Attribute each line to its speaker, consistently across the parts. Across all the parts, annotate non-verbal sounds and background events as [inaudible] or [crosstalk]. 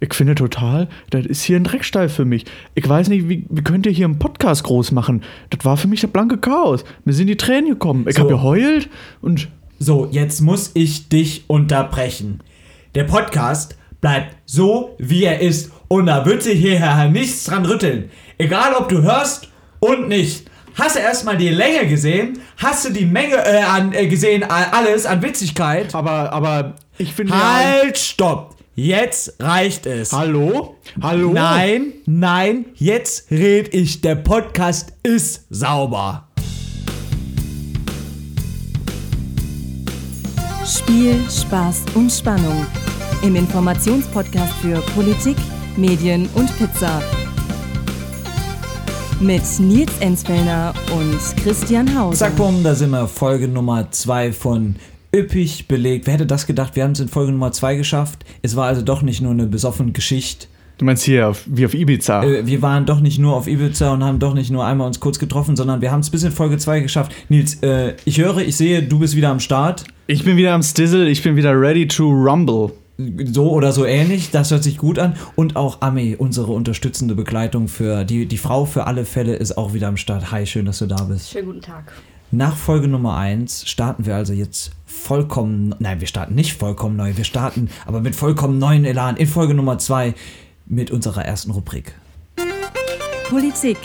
Speaker 1: Ich finde total, das ist hier ein Dreckstall für mich. Ich weiß nicht, wie, wie könnt ihr hier einen Podcast groß machen? Das war für mich das blanke Chaos. Mir sind die Tränen gekommen. Ich
Speaker 2: So.
Speaker 1: habe geheult und
Speaker 2: So, jetzt muss ich dich unterbrechen. Der Podcast bleibt so, wie er ist. Und da wird sich hierher nichts dran rütteln. Egal, ob du hörst und nicht. Hast du erstmal die Länge gesehen? Hast du die Menge äh, an, äh, gesehen, alles an Witzigkeit?
Speaker 1: aber, aber ich finde.
Speaker 2: Halt, stopp! Jetzt reicht es.
Speaker 1: Hallo? Hallo?
Speaker 2: Nein, nein, jetzt red ich. Der Podcast ist sauber.
Speaker 3: Spiel, Spaß und Spannung. Im Informationspodcast für Politik, Medien und Pizza. Mit Nils Enzfellner und Christian Hauser.
Speaker 2: Zack, bumm, da sind wir. Folge Nummer 2 von Üppig belegt. Wer hätte das gedacht? Wir haben es in Folge Nummer 2 geschafft. Es war also doch nicht nur eine besoffene Geschichte.
Speaker 1: Du meinst hier auf, wie auf Ibiza?
Speaker 2: Äh, Wir waren doch nicht nur auf Ibiza und haben doch nicht nur einmal uns kurz getroffen, sondern wir haben es bis in Folge 2 geschafft. Nils, äh, ich höre, ich sehe, du bist wieder am Start.
Speaker 1: Ich bin wieder am Stizzle, ich bin wieder ready to rumble.
Speaker 2: So oder so ähnlich, das hört sich gut an. Und auch Ami, unsere unterstützende Begleitung für die, die Frau für alle Fälle, ist auch wieder am Start. Hi, schön, dass du da bist.
Speaker 4: Schönen guten Tag.
Speaker 2: Nach Folge Nummer 1 starten wir also jetzt vollkommen, nein, wir starten nicht vollkommen neu, wir starten aber mit vollkommen neuen Elan in Folge Nummer 2 mit unserer ersten Rubrik.
Speaker 3: Politik,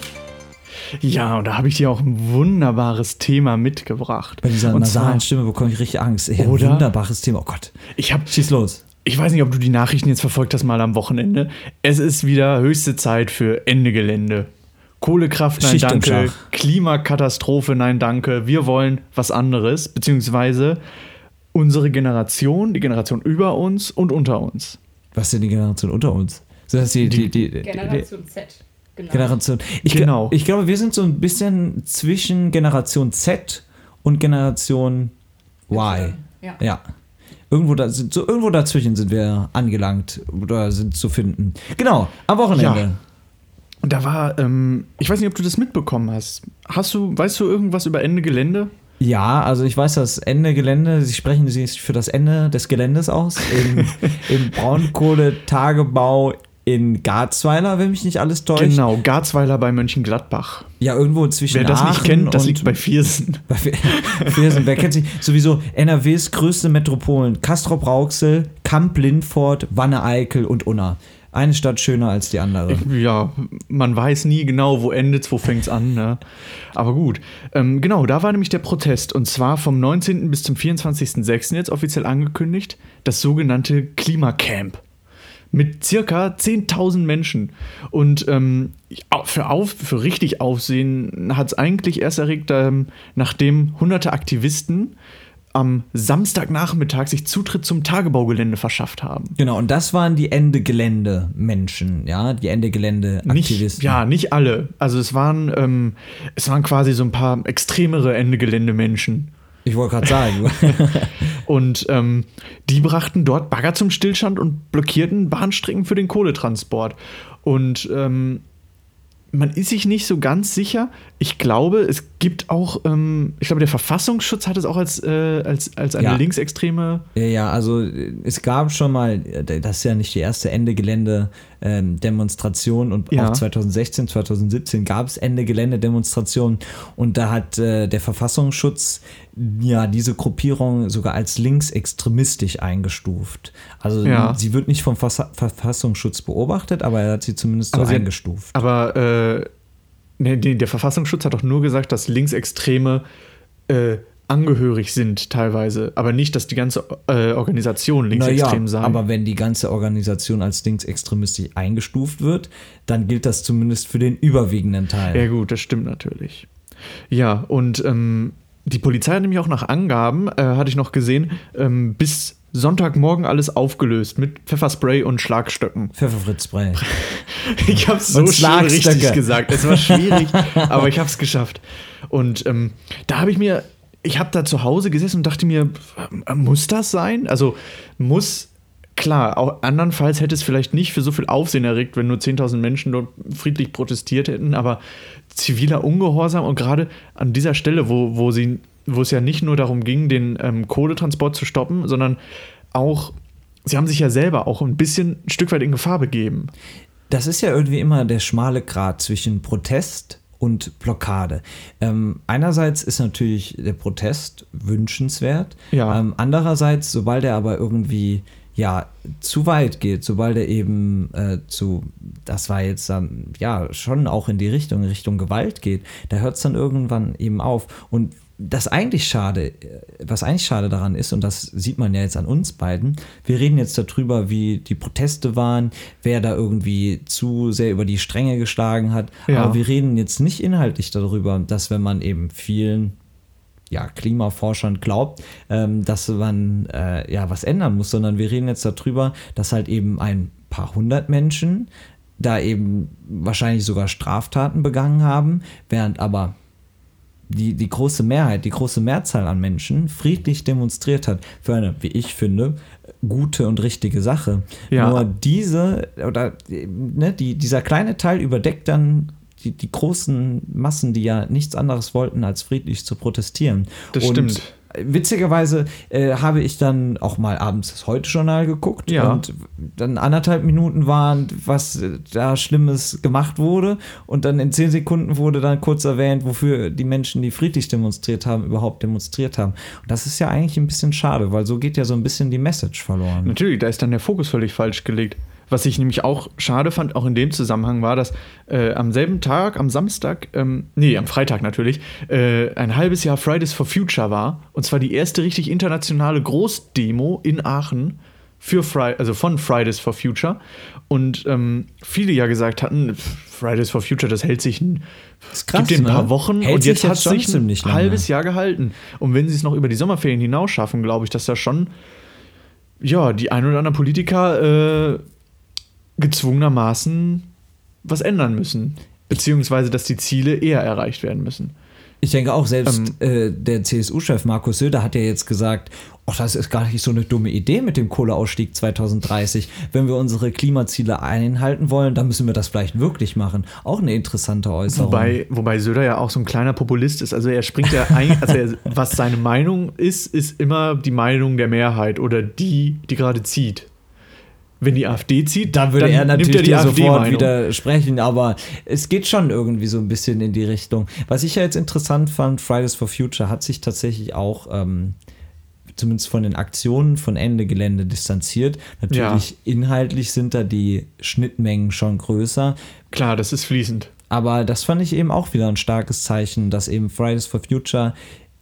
Speaker 1: Ja, und da habe ich dir auch ein wunderbares Thema mitgebracht.
Speaker 2: Bei dieser
Speaker 1: und
Speaker 2: nasalen
Speaker 1: zwar,
Speaker 2: Stimme bekomme ich richtig Angst. Ey, ein
Speaker 1: Oder?
Speaker 2: wunderbares Thema. Oh Gott.
Speaker 1: ich habe
Speaker 2: Schieß los.
Speaker 1: Ich weiß nicht, ob du die Nachrichten jetzt verfolgt hast, mal am Wochenende. Es ist wieder höchste Zeit für Ende Gelände. Kohlekraft, nein,
Speaker 2: Schicht
Speaker 1: danke. Klimakatastrophe, nein, danke. Wir wollen was anderes, beziehungsweise unsere Generation, die Generation über uns und unter uns.
Speaker 2: Was ist denn die Generation unter uns? Sind das die, die, die, die,
Speaker 4: Generation Z. Genau.
Speaker 2: Generation. Ich,
Speaker 1: Genau.
Speaker 2: Ich glaube, wir sind so ein bisschen zwischen Generation Z und Generation Y.
Speaker 4: Ja.
Speaker 2: Ja. Irgendwo, da, sind, so, irgendwo dazwischen sind wir angelangt oder sind zu finden. Genau, am Wochenende.
Speaker 1: Ja. Und da war, ähm, ich weiß nicht, ob du das mitbekommen hast. Hast du, weißt du irgendwas über Ende Gelände?
Speaker 2: Ja, also ich weiß, das Ende Gelände, Sie sprechen sich für das Ende des Geländes aus, im, [laughs] im Braunkohletagebau in Garzweiler, wenn mich nicht alles täuscht.
Speaker 1: Genau, Garzweiler bei Mönchengladbach.
Speaker 2: Ja, irgendwo zwischen
Speaker 1: Wer das nicht
Speaker 2: Aachen
Speaker 1: kennt, das liegt bei Viersen. [laughs]
Speaker 2: Bei Viersen, wer kennt sie? Sowieso NRWs größte Metropolen. Castrop-Rauxel, Kamp-Lindfort, Wanne-Eickel und Unna. Eine Stadt schöner als die andere.
Speaker 1: Ja, man weiß nie genau, wo endet's, wo fängt's an. Ne? Aber gut. Ähm, genau, da war nämlich der Protest. Und zwar vom 19. bis zum 24.06. jetzt offiziell angekündigt, das sogenannte Klimacamp. Mit circa 10.000 Menschen. Und ähm, für, auf, für richtig Aufsehen hat es eigentlich erst erregt, ähm, nachdem hunderte Aktivisten am Samstagnachmittag sich Zutritt zum Tagebaugelände verschafft haben.
Speaker 2: Genau, und das waren die Ende-Gelände-Menschen, ja, die
Speaker 1: Nicht,
Speaker 2: Ende-Gelände-Aktivisten.
Speaker 1: ja, nicht alle. Also es waren, ähm, es waren quasi so ein paar extremere Ende-Gelände-Menschen.
Speaker 2: Ich wollte gerade sagen. [laughs]
Speaker 1: Und ähm, die brachten dort Bagger zum Stillstand und blockierten Bahnstrecken für den Kohletransport. Und ähm, man ist sich nicht so ganz sicher. Ich glaube, es gibt auch, ähm, ich glaube, der Verfassungsschutz hat es auch als, äh, als, als eine
Speaker 2: Ja.
Speaker 1: linksextreme.
Speaker 2: Ja, ja, also es gab schon mal, äh, das ist ja nicht die erste Ende-Gelände-Demonstration und
Speaker 1: Ja.
Speaker 2: auch 2016, 2017 gab es Ende-Gelände-Demonstrationen und da hat äh, der Verfassungsschutz ja diese Gruppierung sogar als linksextremistisch eingestuft. Also
Speaker 1: Ja.
Speaker 2: sie wird nicht vom Versa- Verfassungsschutz beobachtet, aber er hat sie zumindest
Speaker 1: Aber
Speaker 2: so
Speaker 1: sie hat-
Speaker 2: eingestuft.
Speaker 1: Aber äh, nee, nee, der Verfassungsschutz hat doch nur gesagt, dass Linksextreme äh, angehörig sind teilweise, aber nicht, dass die ganze äh, Organisation linksextrem sei.
Speaker 2: aber wenn die ganze Organisation als linksextremistisch eingestuft wird, dann gilt das zumindest für den überwiegenden Teil.
Speaker 1: Ja, gut, das stimmt natürlich. Ja, und ähm, die Polizei hat nämlich auch nach Angaben, äh, hatte ich noch gesehen, ähm, bis Sonntagmorgen alles aufgelöst mit Pfefferspray und Schlagstöcken.
Speaker 2: Pfefferfritzspray. [laughs]
Speaker 1: Ich habe es so schön richtig gesagt. Es war schwierig, [laughs] aber ich habe es geschafft. Und ähm, da habe ich mir, ich habe da zu Hause gesessen und dachte mir, muss das sein? Also muss, klar, auch andernfalls hätte es vielleicht nicht für so viel Aufsehen erregt, wenn nur 10.000 Menschen dort friedlich protestiert hätten, aber ziviler Ungehorsam und gerade an dieser Stelle, wo, wo, sie, wo es ja nicht nur darum ging, den ähm, Kohletransport zu stoppen, sondern auch sie haben sich ja selber auch ein bisschen ein Stück weit in Gefahr begeben.
Speaker 2: Das ist ja irgendwie immer der schmale Grat zwischen Protest und Blockade. Ähm, einerseits ist natürlich der Protest wünschenswert.
Speaker 1: Ja.
Speaker 2: Ähm, andererseits, sobald er aber irgendwie ja zu weit geht, sobald er eben äh, zu, das war jetzt dann ja schon auch in die Richtung, Richtung Gewalt geht, da hört es dann irgendwann eben auf. Und das eigentlich schade, äh, was eigentlich schade daran ist, und das sieht man ja jetzt an uns beiden, wir reden jetzt darüber, wie die Proteste waren, wer da irgendwie zu sehr über die Stränge geschlagen hat,
Speaker 1: Ja.
Speaker 2: aber wir reden jetzt nicht inhaltlich darüber, dass wenn man eben vielen ja, Klimaforschern glaubt, ähm, dass man äh, ja was ändern muss, sondern wir reden jetzt darüber, dass halt eben ein paar hundert Menschen da eben wahrscheinlich sogar Straftaten begangen haben, während aber die, die große Mehrheit, die große Mehrzahl an Menschen friedlich demonstriert hat für eine, wie ich finde, gute und richtige Sache.
Speaker 1: Ja.
Speaker 2: Nur diese, oder ne, die, dieser kleine Teil überdeckt dann die, die großen Massen, die ja nichts anderes wollten, als friedlich zu protestieren.
Speaker 1: Das
Speaker 2: und
Speaker 1: stimmt.
Speaker 2: Witzigerweise äh, habe ich dann auch mal abends das Heute-Journal geguckt
Speaker 1: Ja.
Speaker 2: und dann anderthalb Minuten waren, was äh, da Schlimmes gemacht wurde und dann in zehn Sekunden wurde dann kurz erwähnt, wofür die Menschen, die friedlich demonstriert haben, überhaupt demonstriert haben. Und das ist ja eigentlich ein bisschen schade, weil so geht ja so ein bisschen die Message verloren.
Speaker 1: Natürlich, da ist dann der Fokus völlig falsch gelegt. Was ich nämlich auch schade fand, auch in dem Zusammenhang, war, dass äh, am selben Tag, am Samstag, ähm, nee, am Freitag natürlich, äh, ein halbes Jahr Fridays for Future war. Und zwar die erste richtig internationale Großdemo in Aachen für Fri also von Fridays for Future. Und ähm, viele ja gesagt hatten, Fridays for Future, das hält sich ein,
Speaker 2: ist krass,
Speaker 1: gibt ein
Speaker 2: ne?
Speaker 1: paar Wochen
Speaker 2: Hält
Speaker 1: und jetzt hat es sich ein halbes Jahr gehalten. Und wenn sie es noch über die Sommerferien hinaus schaffen, glaube ich, dass da schon ja, die ein oder anderen Politiker äh, gezwungenermaßen was ändern müssen. Beziehungsweise, dass die Ziele eher erreicht werden müssen.
Speaker 2: Ich denke auch, selbst
Speaker 1: Ähm,
Speaker 2: äh, der CSU-Chef Markus Söder hat ja jetzt gesagt, oh, das ist gar nicht so eine dumme Idee mit dem Kohleausstieg 2030. Wenn wir unsere Klimaziele einhalten wollen, dann müssen wir das vielleicht wirklich machen. Auch eine interessante Äußerung.
Speaker 1: Wobei, wobei Söder ja auch so ein kleiner Populist ist. Also er springt ja ein, also er, was seine Meinung ist, ist immer die Meinung der Mehrheit oder die, die gerade zieht. Wenn die AfD zieht,
Speaker 2: dann würde er
Speaker 1: nimmt
Speaker 2: natürlich
Speaker 1: die
Speaker 2: dir sofort widersprechen, aber es geht schon irgendwie so ein bisschen in die Richtung. Was ich ja jetzt interessant fand, Fridays for Future hat sich tatsächlich auch ähm, zumindest von den Aktionen von Ende Gelände distanziert. Natürlich inhaltlich sind da die Schnittmengen schon größer,
Speaker 1: Klar, das ist fließend.
Speaker 2: aber das fand ich eben auch wieder ein starkes Zeichen, dass eben Fridays for Future,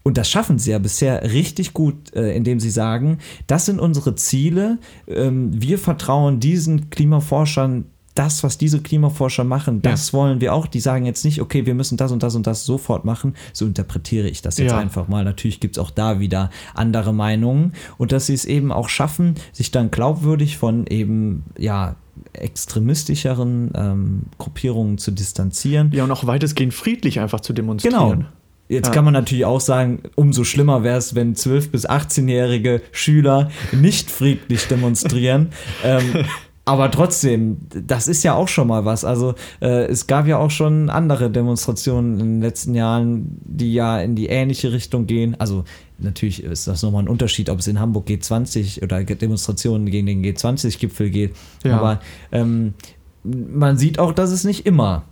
Speaker 2: und das schaffen sie ja bisher richtig gut, äh, indem sie sagen, das sind unsere Ziele, ähm, wir vertrauen diesen Klimaforschern. Das, was diese Klimaforscher machen, das wollen wir auch. Die sagen jetzt nicht, okay, wir müssen das und das und das sofort machen. So interpretiere ich das jetzt
Speaker 1: Ja.
Speaker 2: einfach mal. Natürlich gibt es auch da wieder andere Meinungen. Und dass sie es eben auch schaffen, sich dann glaubwürdig von eben, ja, extremistischeren ähm, Gruppierungen zu distanzieren.
Speaker 1: Ja, und auch weitestgehend friedlich einfach zu demonstrieren.
Speaker 2: Genau. Jetzt
Speaker 1: Ja.
Speaker 2: kann man natürlich auch sagen, umso schlimmer wäre es, wenn 12- bis 18-jährige Schüler nicht friedlich demonstrieren. [laughs] ähm, aber trotzdem, das ist ja auch schon mal was. Also äh, es gab ja auch schon andere Demonstrationen in den letzten Jahren, die ja in die ähnliche Richtung gehen. Also natürlich ist das nochmal ein Unterschied, ob es in Hamburg G20 oder Demonstrationen gegen den G20-Gipfel geht.
Speaker 1: Ja.
Speaker 2: Aber ähm, man sieht auch, dass es nicht immer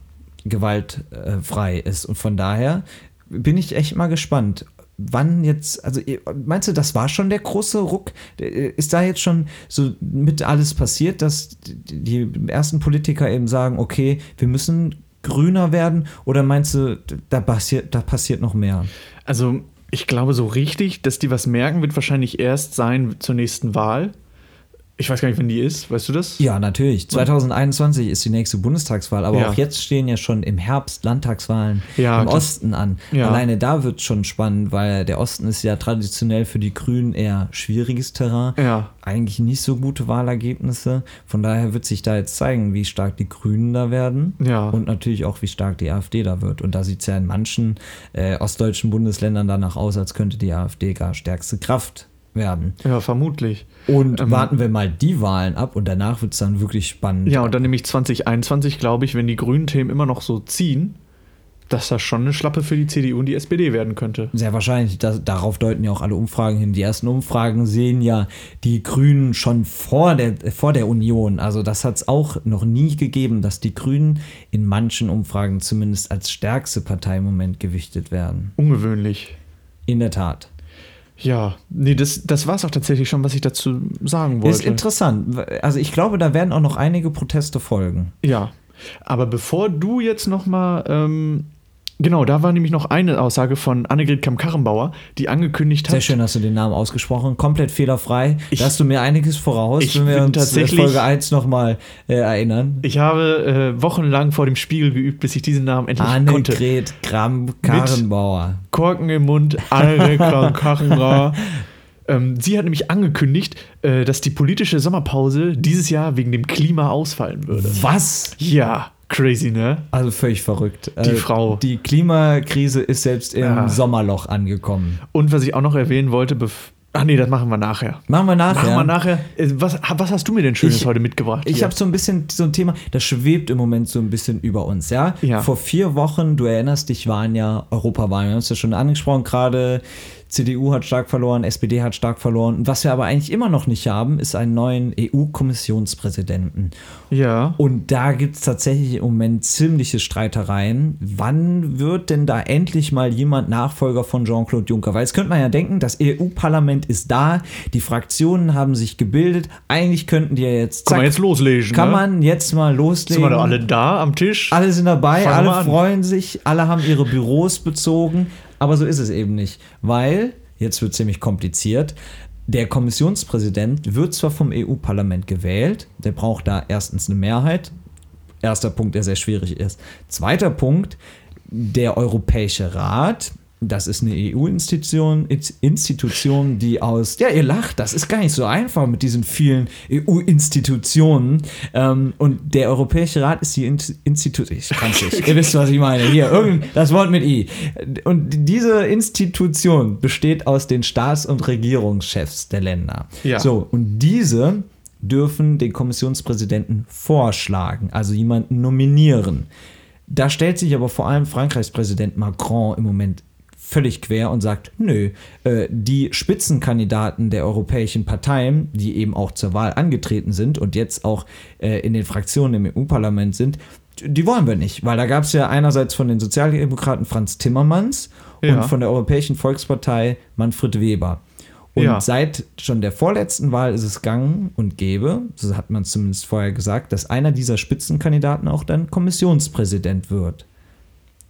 Speaker 2: gewaltfrei ist. Und von daher bin ich echt mal gespannt. Wann jetzt, also meinst du, das war schon der große Ruck? Ist da jetzt schon so mit alles passiert, dass die die ersten Politiker eben sagen, okay, wir müssen grüner werden? Oder meinst du, da passiert, da passiert noch mehr?
Speaker 1: Also, ich glaube, so richtig, dass die was merken, wird wahrscheinlich erst sein zur nächsten Wahl. Ich weiß gar nicht, wann die ist. Weißt du das?
Speaker 2: Ja, natürlich. 2021 ist die nächste Bundestagswahl, aber
Speaker 1: Ja.
Speaker 2: auch jetzt stehen ja schon im Herbst Landtagswahlen
Speaker 1: Ja,
Speaker 2: im. Osten an.
Speaker 1: Ja.
Speaker 2: Alleine da wird schon spannend, weil der Osten ist ja traditionell für die Grünen eher schwieriges Terrain.
Speaker 1: Ja.
Speaker 2: Eigentlich nicht so gute Wahlergebnisse. Von daher wird sich da jetzt zeigen, wie stark die Grünen da werden.
Speaker 1: Ja.
Speaker 2: Und natürlich auch, wie stark die AfD da wird. Und da sieht es ja in manchen äh, ostdeutschen Bundesländern danach aus, als könnte die AfD gar stärkste Kraft werden.
Speaker 1: Ja, vermutlich.
Speaker 2: Und
Speaker 1: Ähm,
Speaker 2: warten wir mal die Wahlen ab und danach wird es dann wirklich spannend.
Speaker 1: Ja, und dann nämlich 2021, glaube ich, wenn die grünen Themen immer noch so ziehen, dass das schon eine Schlappe für die CDU und die SPD werden könnte.
Speaker 2: Sehr wahrscheinlich. Das, darauf deuten ja auch alle Umfragen hin. Die ersten Umfragen sehen ja die Grünen schon vor der, vor der Union. Also das hat es auch noch nie gegeben, dass die Grünen in manchen Umfragen zumindest als stärkste Partei im Moment gewichtet werden.
Speaker 1: Ungewöhnlich.
Speaker 2: In der Tat.
Speaker 1: Ja, nee, das, das war es auch tatsächlich schon, was ich dazu sagen wollte.
Speaker 2: Ist interessant. Also ich glaube, da werden auch noch einige Proteste folgen.
Speaker 1: Ja, aber bevor du jetzt noch mal ähm, Genau, da war nämlich noch eine Aussage von Annegret Kamm-Karrenbauer, die angekündigt hat.
Speaker 2: Sehr schön hast du den Namen ausgesprochen, komplett fehlerfrei. Ich, da hast du mir einiges voraus,
Speaker 1: ich
Speaker 2: wenn wir uns
Speaker 1: tatsächlich-
Speaker 2: Folge 1 nochmal äh, erinnern.
Speaker 1: Ich habe äh, wochenlang vor dem Spiegel geübt, bis ich diesen Namen endlich konnte.
Speaker 2: Annegret Kramp-Karrenbauer.
Speaker 1: Korken im Mund, Annegret [laughs] Kamm-Karrenbauer. Ähm, sie hat nämlich angekündigt, äh, dass die politische Sommerpause dieses Jahr wegen dem Klima ausfallen würde.
Speaker 2: Was?
Speaker 1: Ja, crazy, ne?
Speaker 2: Also völlig verrückt.
Speaker 1: Die
Speaker 2: Äh,
Speaker 1: Frau.
Speaker 2: Die Klimakrise ist selbst im
Speaker 1: Ja.
Speaker 2: Sommerloch angekommen.
Speaker 1: Und was ich auch noch erwähnen wollte, ach nee, das machen wir nachher.
Speaker 2: Machen wir nachher.
Speaker 1: Machen wir nachher. Äh, Was, was hast du mir denn Schönes
Speaker 2: Ich-
Speaker 1: heute mitgebracht?
Speaker 2: Ich habe so ein bisschen so ein Thema, das schwebt im Moment so ein bisschen über uns, ja?
Speaker 1: Ja.
Speaker 2: Vor vier Wochen, du erinnerst dich, waren ja Europawahlen. Wir haben es ja schon angesprochen, gerade CDU hat stark verloren, SPD hat stark verloren. Was wir aber eigentlich immer noch nicht haben, ist einen neuen EU-Kommissionspräsidenten.
Speaker 1: ja.
Speaker 2: Und da gibt es tatsächlich im Moment ziemliche Streitereien. Wann wird denn da endlich mal jemand Nachfolger von Jean-Claude Juncker? Weil jetzt könnte man ja denken, das EU-Parlament ist da, die Fraktionen haben sich gebildet. Eigentlich könnten die ja jetzt.
Speaker 1: Kann man
Speaker 2: zack,
Speaker 1: jetzt loslegen.
Speaker 2: kann
Speaker 1: ne?
Speaker 2: man jetzt mal
Speaker 1: Sind
Speaker 2: loslegen.
Speaker 1: wir doch alle da am Tisch?
Speaker 2: Alle sind dabei,
Speaker 1: Fangen
Speaker 2: alle freuen sich, alle haben ihre Büros bezogen, aber so ist es eben nicht, weil, jetzt wird ziemlich kompliziert, der Kommissionspräsident wird zwar vom EU-Parlament gewählt, der braucht da erstens eine Mehrheit, erster Punkt, der sehr schwierig ist. Zweiter Punkt, der Europäische Rat, das ist eine EU-Institution, Institution, die aus, ja, ihr lacht, das ist gar nicht so einfach mit diesen vielen EU-Institutionen. Ähm, und der Europäische Rat ist die In Institution, ich kann's nicht, [laughs] ihr wisst, was ich meine, hier, irgend, das Wort mit I. Und diese Institution besteht aus den Staats- und Regierungschefs der Länder.
Speaker 1: Ja.
Speaker 2: So, und diese dürfen den Kommissionspräsidenten vorschlagen, also jemanden nominieren. Da stellt sich aber vor allem Frankreichs Präsident Macron im Moment völlig quer und sagt, nö, äh, die Spitzenkandidaten der europäischen Parteien, die eben auch zur Wahl angetreten sind und jetzt auch äh, in den Fraktionen im EU-Parlament sind, die wollen wir nicht, weil da gab es ja einerseits von den Sozialdemokraten Franz Timmermans
Speaker 1: Ja.
Speaker 2: und von der Europäischen Volkspartei Manfred Weber. Und
Speaker 1: Ja.
Speaker 2: seit schon der vorletzten Wahl ist es gang und gäbe, so hat man zumindest vorher gesagt, dass einer dieser Spitzenkandidaten auch dann Kommissionspräsident wird.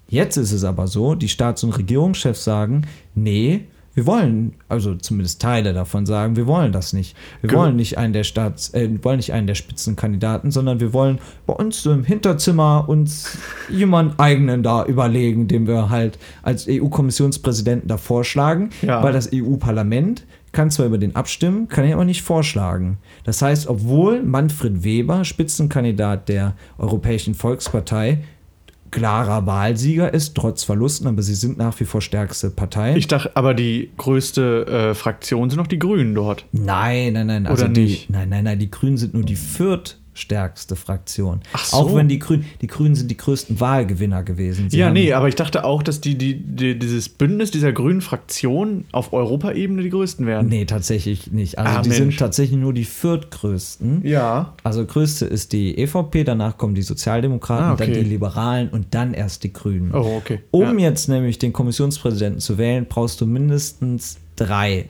Speaker 2: Jetzt ist es aber so, die Staats- und Regierungschefs sagen, nee, wir wollen, also zumindest Teile davon sagen, wir wollen das nicht. Wir
Speaker 1: Ge-
Speaker 2: wollen nicht einen der Staats, äh, wollen nicht einen der Spitzenkandidaten, sondern wir wollen bei uns im Hinterzimmer uns [laughs] jemand eigenen da überlegen, den wir halt als EU-Kommissionspräsidenten da vorschlagen,
Speaker 1: Ja.
Speaker 2: weil das EU-Parlament kann zwar über den abstimmen, kann ihn aber nicht vorschlagen. Das heißt, obwohl Manfred Weber, Spitzenkandidat der Europäischen Volkspartei, klarer Wahlsieger ist, trotz Verlusten, aber sie sind nach wie vor stärkste Partei.
Speaker 1: Ich dachte, aber die größte äh, Fraktion sind noch die Grünen dort.
Speaker 2: nein, nein, nein. Also
Speaker 1: Oder
Speaker 2: die,
Speaker 1: nicht?
Speaker 2: Nein, nein, nein. Die Grünen sind nur die viertstärkste Fraktion.
Speaker 1: Ach so.
Speaker 2: Auch wenn die Grünen, die Grünen sind die größten Wahlgewinner gewesen. Sie
Speaker 1: ja, nee, aber ich dachte auch, dass die, die, die, dieses Bündnis dieser grünen Fraktion auf Europaebene die größten wären.
Speaker 2: Nee, tatsächlich nicht. Also
Speaker 1: Ah,
Speaker 2: die
Speaker 1: Mensch.
Speaker 2: sind tatsächlich nur die viertgrößten.
Speaker 1: Ja.
Speaker 2: Also größte ist die EVP, danach kommen die Sozialdemokraten,
Speaker 1: Ah, okay.
Speaker 2: dann die Liberalen und dann erst die Grünen.
Speaker 1: Oh, okay.
Speaker 2: Um
Speaker 1: ja.
Speaker 2: jetzt nämlich den Kommissionspräsidenten zu wählen, brauchst du mindestens drei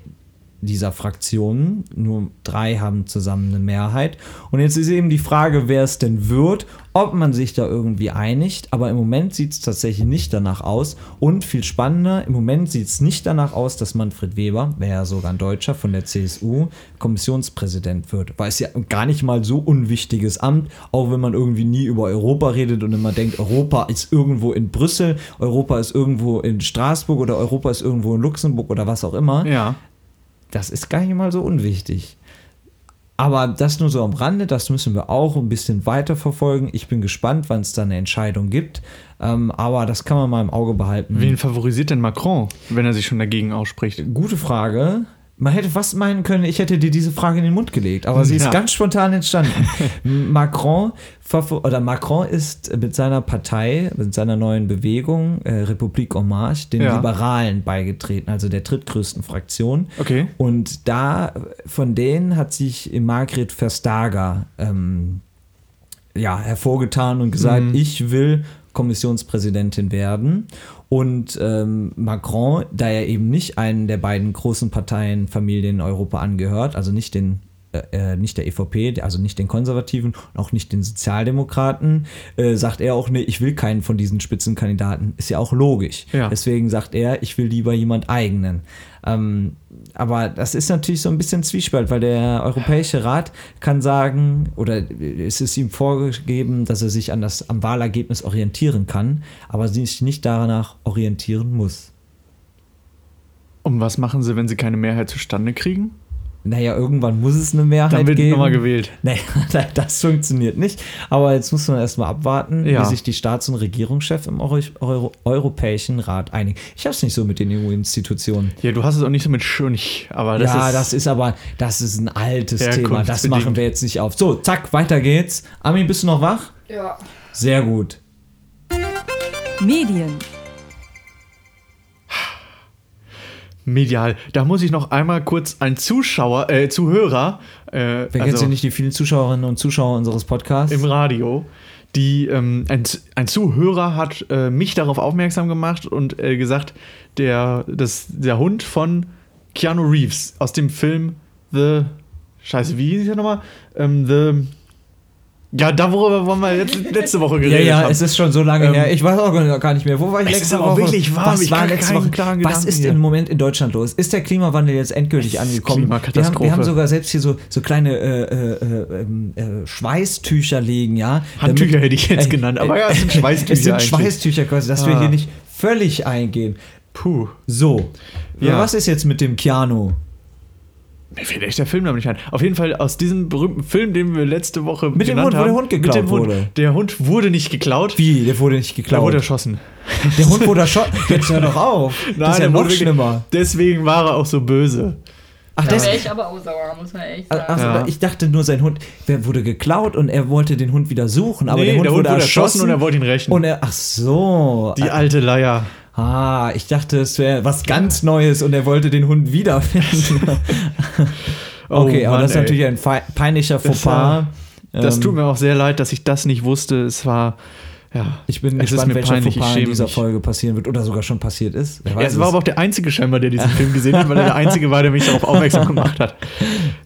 Speaker 2: dieser Fraktionen. Nur drei haben zusammen eine Mehrheit. Und jetzt ist eben die Frage, wer es denn wird, ob man sich da irgendwie einigt. Aber im Moment sieht es tatsächlich nicht danach aus. Und viel spannender, im Moment sieht es nicht danach aus, dass Manfred Weber, wäre ja sogar ein Deutscher von der CSU, Kommissionspräsident wird. Weil es ja gar nicht mal so unwichtiges Amt, auch wenn man irgendwie nie über Europa redet und immer denkt, Europa ist irgendwo in Brüssel, Europa ist irgendwo in Straßburg oder Europa ist irgendwo in Luxemburg oder was auch immer
Speaker 1: Ja.
Speaker 2: Das ist gar nicht mal so unwichtig. Aber das nur so am Rande, das müssen wir auch ein bisschen weiter verfolgen. Ich bin gespannt, wann es da eine Entscheidung gibt. Ähm, aber das kann man mal im Auge behalten.
Speaker 1: Wen favorisiert denn Macron, wenn er sich schon dagegen ausspricht?
Speaker 2: Gute Frage. Man hätte fast meinen können, ich hätte dir diese Frage in den Mund gelegt, aber sie ist
Speaker 1: Ja.
Speaker 2: ganz spontan entstanden. [laughs] Macron oder Macron ist mit seiner Partei, mit seiner neuen Bewegung äh, Republik en Marche den
Speaker 1: Ja.
Speaker 2: Liberalen beigetreten, also der drittgrößten Fraktion.
Speaker 1: Okay.
Speaker 2: Und da von denen hat sich Margret Verstager ähm, ja, hervorgetan und gesagt,
Speaker 1: Mhm.
Speaker 2: ich will Kommissionspräsidentin werden. Und ähm, Macron, da er eben nicht einen der beiden großen Parteienfamilien in Europa angehört, also nicht den äh, nicht der EVP, also nicht den Konservativen und auch nicht den Sozialdemokraten, äh, sagt er auch, nee, ich will keinen von diesen Spitzenkandidaten. Ist ja auch logisch.
Speaker 1: Ja.
Speaker 2: Deswegen sagt er, ich will lieber jemand eigenen. Ähm, aber das ist natürlich so ein bisschen Zwiespalt, weil der Europäische Rat kann sagen, oder es ist ihm vorgegeben, dass er sich an das, am Wahlergebnis orientieren kann, aber sich nicht danach orientieren muss.
Speaker 1: Und was machen sie, wenn sie keine Mehrheit zustande kriegen?
Speaker 2: Naja, irgendwann muss es eine Mehrheit
Speaker 1: Dann wird
Speaker 2: geben.
Speaker 1: nochmal gewählt. [laughs]
Speaker 2: Naja, das funktioniert nicht. Aber jetzt muss man erstmal abwarten,
Speaker 1: Ja.
Speaker 2: wie sich die Staats- und Regierungschefs im Euro Euro Europäischen Rat einigen. Ich habe es nicht so mit den EU-Institutionen.
Speaker 1: Ja, du hast es auch nicht so mit Schönich, aber das
Speaker 2: ja,
Speaker 1: ist.
Speaker 2: das ist aber, das ist ein altes Thema. Das machen wir jetzt nicht auf. So, zack, weiter geht's. Ami, bist du noch wach?
Speaker 4: Ja.
Speaker 2: Sehr gut.
Speaker 3: Medien,
Speaker 1: medial. Da muss ich noch einmal kurz ein Zuschauer, äh, Zuhörer, äh,
Speaker 2: Vergesst
Speaker 1: also
Speaker 2: nicht die vielen Zuschauerinnen und Zuschauer unseres Podcasts?
Speaker 1: im Radio, die ähm, ein, ein Zuhörer hat äh, mich darauf aufmerksam gemacht und äh, gesagt, der, das, der Hund von Keanu Reeves aus dem Film The Scheiße, wie hieß der nochmal? Ähm, the ja, da worüber wir letzte, Woche
Speaker 2: ja,
Speaker 1: geredet
Speaker 2: ja,
Speaker 1: haben.
Speaker 2: es ist schon so lange
Speaker 1: Ähm,
Speaker 2: her. Ich weiß auch gar nicht mehr. Wo war ich
Speaker 1: es
Speaker 2: letzte
Speaker 1: ist aber
Speaker 2: Woche?
Speaker 1: wirklich wahr,
Speaker 2: Was
Speaker 1: ich
Speaker 2: war letzte Woche?
Speaker 1: klaren
Speaker 2: Was ist
Speaker 1: hier.
Speaker 2: im Moment in Deutschland los? Ist der Klimawandel jetzt endgültig angekommen? Wir haben, wir haben sogar selbst hier so, so kleine äh, äh, ähm, äh, Schweißtücher liegen, ja.
Speaker 1: Handtücher
Speaker 2: Damit-
Speaker 1: hätte ich jetzt
Speaker 2: Äh,
Speaker 1: genannt, aber
Speaker 2: äh,
Speaker 1: ja, es sind [laughs] Schweißtücher
Speaker 2: Es sind
Speaker 1: eigentlich.
Speaker 2: Schweißtücher quasi, dass wir
Speaker 1: Ah.
Speaker 2: hier nicht völlig eingehen.
Speaker 1: Puh.
Speaker 2: So,
Speaker 1: Ja.
Speaker 2: was ist jetzt mit dem Keanu?
Speaker 1: Mir fällt echt der Film noch nicht ein. Auf jeden Fall aus diesem berühmten Film, den wir letzte Woche
Speaker 2: Mit dem Hund, wo
Speaker 1: haben.
Speaker 2: der Hund geklaut
Speaker 1: mit dem Hund.
Speaker 2: wurde.
Speaker 1: Der Hund wurde nicht geklaut.
Speaker 2: Wie? Der wurde nicht
Speaker 1: Der
Speaker 2: geklaut.
Speaker 1: wurde erschossen.
Speaker 2: der Hund wurde erschossen. Jetzt hör doch auf. [laughs] das ist ja
Speaker 1: der
Speaker 2: noch schlimmer.
Speaker 1: Deswegen war er auch so böse.
Speaker 2: Ach,
Speaker 4: Da
Speaker 2: das,
Speaker 4: wäre ich aber auch sauer, muss man echt sagen.
Speaker 2: also,
Speaker 1: Ja.
Speaker 2: ich dachte nur, sein Hund der wurde geklaut und er wollte den Hund wieder suchen, aber
Speaker 1: Nee,
Speaker 2: der Hund wurde erschossen
Speaker 1: und er wollte ihn rächen.
Speaker 2: und er, ach so.
Speaker 1: Die alte Leier.
Speaker 2: Ah, ich dachte, es wäre was ganz Neues und er wollte den Hund wiederfinden. [laughs] okay, aber
Speaker 1: Mann,
Speaker 2: das ist
Speaker 1: ey.
Speaker 2: natürlich ein peinlicher
Speaker 1: Das
Speaker 2: Fauxpas.
Speaker 1: war- Das
Speaker 2: Ähm,
Speaker 1: tut mir auch sehr leid, dass ich das nicht wusste. Es war, ja.
Speaker 2: Ich bin
Speaker 1: es
Speaker 2: gespannt, welcher
Speaker 1: peinlich, ich
Speaker 2: Fauxpas in dieser
Speaker 1: mich.
Speaker 2: Folge passieren wird oder sogar schon passiert ist.
Speaker 1: Ja, es war aber auch der einzige scheinbar, der diesen [laughs] Film gesehen hat, weil er der einzige war, der mich darauf aufmerksam gemacht hat.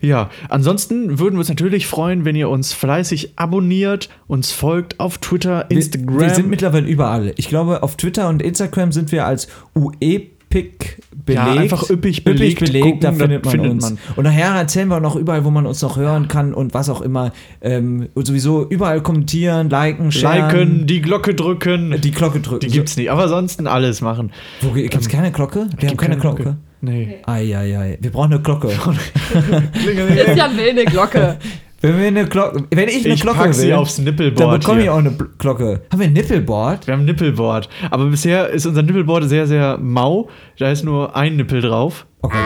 Speaker 1: Ja, ansonsten würden wir uns natürlich freuen, wenn ihr uns fleißig abonniert, uns folgt auf Twitter, Instagram.
Speaker 2: Wir, wir sind mittlerweile überall. Ich glaube, auf Twitter und Instagram sind wir als UEPIC belegt.
Speaker 1: Ja, einfach üppig belegt
Speaker 2: belegt, da
Speaker 1: gucken, da
Speaker 2: findet man
Speaker 1: findet
Speaker 2: uns.
Speaker 1: man.
Speaker 2: Und nachher erzählen wir noch überall, wo man uns noch hören kann und was auch immer. Ähm, und sowieso überall kommentieren, liken, sharen.
Speaker 1: Liken, die Glocke drücken.
Speaker 2: die Glocke drücken.
Speaker 1: Die gibt's nicht, aber ansonsten alles machen.
Speaker 2: Wo, gibt's keine Glocke? Wir haben
Speaker 1: Gibt
Speaker 2: keine Glocke.
Speaker 1: Nee.
Speaker 2: Eieiei, wir brauchen eine Glocke. [laughs]
Speaker 4: Christian will eine Glocke. [laughs]
Speaker 2: Wenn wir eine Glocke, wenn ich eine
Speaker 1: Ich
Speaker 2: Glocke
Speaker 1: pack
Speaker 2: will,
Speaker 1: sie aufs
Speaker 2: dann
Speaker 1: Nippelboard
Speaker 2: bekomme ich
Speaker 1: hier.
Speaker 2: auch eine Glocke. Haben wir ein Nippelboard?
Speaker 1: Wir haben ein Nippelboard. Aber bisher ist unser Nippelboard sehr, sehr mau. Da ist nur ein Nippel drauf.
Speaker 2: Okay.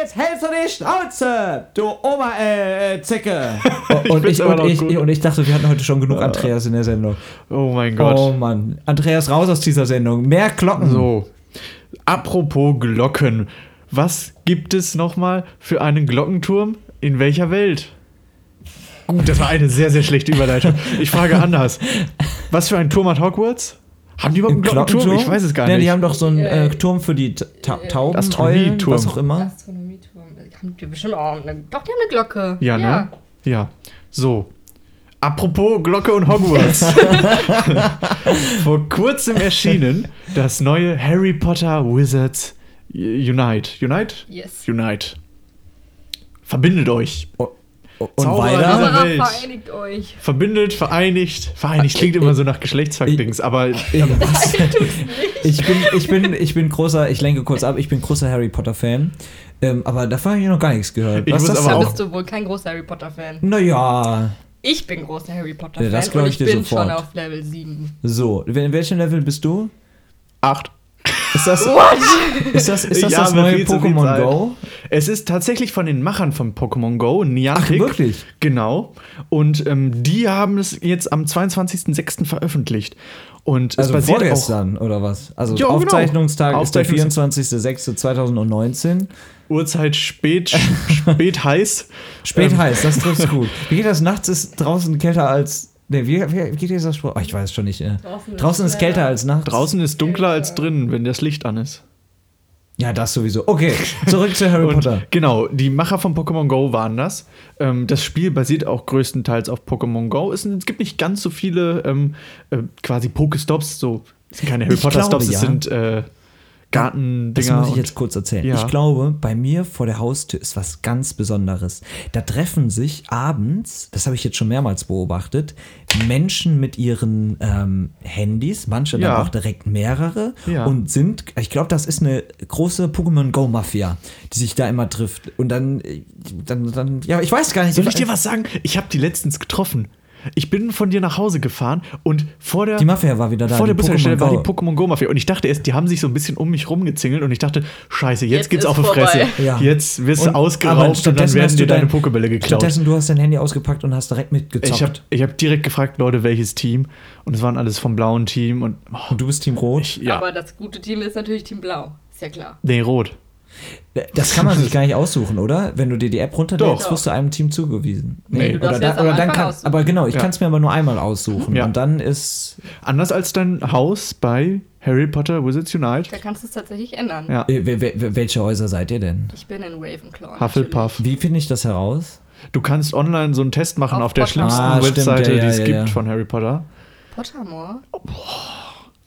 Speaker 2: Jetzt hältst du die Schnauze, du Oma, äh, Zicke. [laughs] und,
Speaker 1: find's
Speaker 2: ich, und, ich, und ich dachte, wir hatten heute schon genug Andreas in der Sendung.
Speaker 1: Oh mein Gott.
Speaker 2: Oh Mann. Andreas, raus aus dieser Sendung. Mehr Glocken.
Speaker 1: So. Apropos Glocken. Was gibt es nochmal für einen Glockenturm? In welcher Welt? Gut, das war eine sehr, sehr schlechte Überleitung. Ich frage anders. Was für ein Turm hat Hogwarts? Haben die überhaupt einen Glockenturm? Ich weiß es gar
Speaker 2: ja,
Speaker 1: nicht.
Speaker 2: Die haben doch so einen äh, Turm für die Ta Ta Tauben,
Speaker 1: Astronomieturm.
Speaker 2: Was auch immer.
Speaker 4: Astronomieturm. Haben die bestimmt auch eine. Doch, die haben eine Glocke.
Speaker 1: ja, ne? Ja. So. Apropos Glocke und Hogwarts. [laughs] Vor kurzem erschienen das neue Harry Potter Wizards Unite. Unite?
Speaker 4: Yes.
Speaker 1: Unite. Verbindet euch.
Speaker 2: Und
Speaker 1: Zauberer
Speaker 2: weiter.
Speaker 1: Welt.
Speaker 4: vereinigt euch.
Speaker 1: Verbindet, vereinigt. Vereinigt klingt immer so nach Geschlechtsverkdings, aber ähm, [laughs]
Speaker 2: Ich bin, ich bin, ich bin großer, ich lenke kurz ab, ich bin großer Harry Potter Fan. Ähm, aber davon habe ich noch gar nichts gehört.
Speaker 1: Ich
Speaker 2: Was
Speaker 1: muss
Speaker 2: das
Speaker 1: aber
Speaker 4: Da
Speaker 1: auch-
Speaker 4: bist du wohl kein großer Harry Potter-Fan.
Speaker 2: Naja.
Speaker 4: Ich bin großer Harry Potter-Fan.
Speaker 2: Ja, das glaub
Speaker 4: und
Speaker 2: ich
Speaker 4: ich
Speaker 2: dir
Speaker 4: bin
Speaker 2: sofort.
Speaker 4: schon auf Level 7.
Speaker 2: So, in welchem Level bist du?
Speaker 1: acht.
Speaker 2: Ist das, ist das, ist das,
Speaker 1: Ja,
Speaker 2: das neue Pokémon. Go?
Speaker 1: Es ist tatsächlich von den Machern von Pokémon Go, Niantic.
Speaker 2: Ach, wirklich?
Speaker 1: Genau. Und ähm, die haben es jetzt am 22.06. veröffentlicht. Und
Speaker 2: Also
Speaker 1: es basiert auch.
Speaker 2: vorgestern oder was? Also
Speaker 1: Ja, genau.
Speaker 2: Aufzeichnungstag ist der
Speaker 1: Aufzeichnungs-
Speaker 2: 24.06.2019.
Speaker 1: Uhrzeit spät, spät [laughs] heiß.
Speaker 2: Spät
Speaker 1: Ähm,
Speaker 2: heiß, das trifft's gut. Wie geht das nachts? Ist draußen kälter als. Ne, wie, wie, geht dieser Spruch? Oh, ich weiß schon nicht. Äh.
Speaker 4: Draußen
Speaker 2: Draußen
Speaker 4: ist
Speaker 2: ist kälter als nachts.
Speaker 1: Draußen ist dunkler als drin, wenn das Licht an ist.
Speaker 2: Ja, das sowieso. Okay, [laughs] zurück zu Harry Potter.
Speaker 1: genau, die Macher von Pokémon Go waren das. Ähm, das Spiel basiert auch größtenteils auf Pokémon Go. Es, es gibt nicht ganz so viele ähm, äh, quasi Pokestops, so es sind keine Harry Potter Stops, es
Speaker 2: ja.
Speaker 1: sind äh, Gartendinger.
Speaker 2: Das muss ich jetzt kurz erzählen.
Speaker 1: Ja.
Speaker 2: Ich glaube, bei mir vor der Haustür ist was ganz Besonderes. Da treffen sich abends, das habe ich jetzt schon mehrmals beobachtet, Menschen mit ihren ähm, Handys, manche
Speaker 1: Ja.
Speaker 2: dann auch direkt mehrere
Speaker 1: Ja.
Speaker 2: und sind, ich glaube, das ist eine große Pokémon Go Mafia, die sich da immer trifft. Und dann, äh, dann, dann, ja, ich weiß gar nicht.
Speaker 1: Soll ich dir was sagen? Ich habe die letztens getroffen. Ich bin von dir nach Hause gefahren und vor der
Speaker 2: Die Mafia war wieder da.
Speaker 1: vor der
Speaker 2: die
Speaker 1: Bushaltestelle
Speaker 2: Pokémon
Speaker 1: war die
Speaker 2: Go.
Speaker 1: Pokémon Go Mafia und ich dachte erst, die haben sich so ein bisschen um mich rumgezingelt und ich dachte, scheiße, jetzt,
Speaker 4: Jetzt
Speaker 1: gibt's
Speaker 4: ist
Speaker 1: auf die. Fresse.
Speaker 2: Ja.
Speaker 1: Jetzt wirst
Speaker 2: Und-
Speaker 1: du ausgeraubt und dann werden
Speaker 2: hast
Speaker 1: dir
Speaker 2: du
Speaker 1: deine
Speaker 2: dein-
Speaker 1: Pokebälle geklaut.
Speaker 2: Stattdessen, du hast dein Handy ausgepackt und hast direkt mitgezockt.
Speaker 1: Ich habe ich hab direkt gefragt, Leute, welches Team und es waren alles vom blauen Team und oh,
Speaker 2: und du bist Team Rot?
Speaker 1: ich, ja,
Speaker 4: Aber das gute Team ist natürlich Team Blau. Ist ja klar.
Speaker 1: nee, rot.
Speaker 2: Das kann man sich gar nicht aussuchen, oder? Wenn du dir die App runterlädst, wirst du einem Team zugewiesen.
Speaker 1: Nee.
Speaker 4: Du
Speaker 2: oder, da, oder dann kann,
Speaker 4: aussuchen.
Speaker 2: aber genau, ich
Speaker 1: Ja.
Speaker 2: kann es mir aber nur einmal aussuchen.
Speaker 1: Ja.
Speaker 2: Und dann ist.
Speaker 1: Anders als dein Haus bei Harry Potter Wizards Unite.
Speaker 4: Da kannst du es tatsächlich ändern.
Speaker 1: Ja.
Speaker 2: Äh, wel- wel- welche Häuser seid ihr denn?
Speaker 4: Ich bin in Ravenclaw.
Speaker 1: Hufflepuff.
Speaker 2: Wie finde ich das heraus?
Speaker 1: Du kannst online so einen Test machen auf,
Speaker 4: Auf
Speaker 1: der schlimmsten
Speaker 2: Ah, stimmt,
Speaker 1: Webseite,
Speaker 2: ja, ja,
Speaker 1: die es
Speaker 2: ja,
Speaker 1: gibt
Speaker 2: ja.
Speaker 1: von Harry Potter.
Speaker 4: natürlich. Pottermore.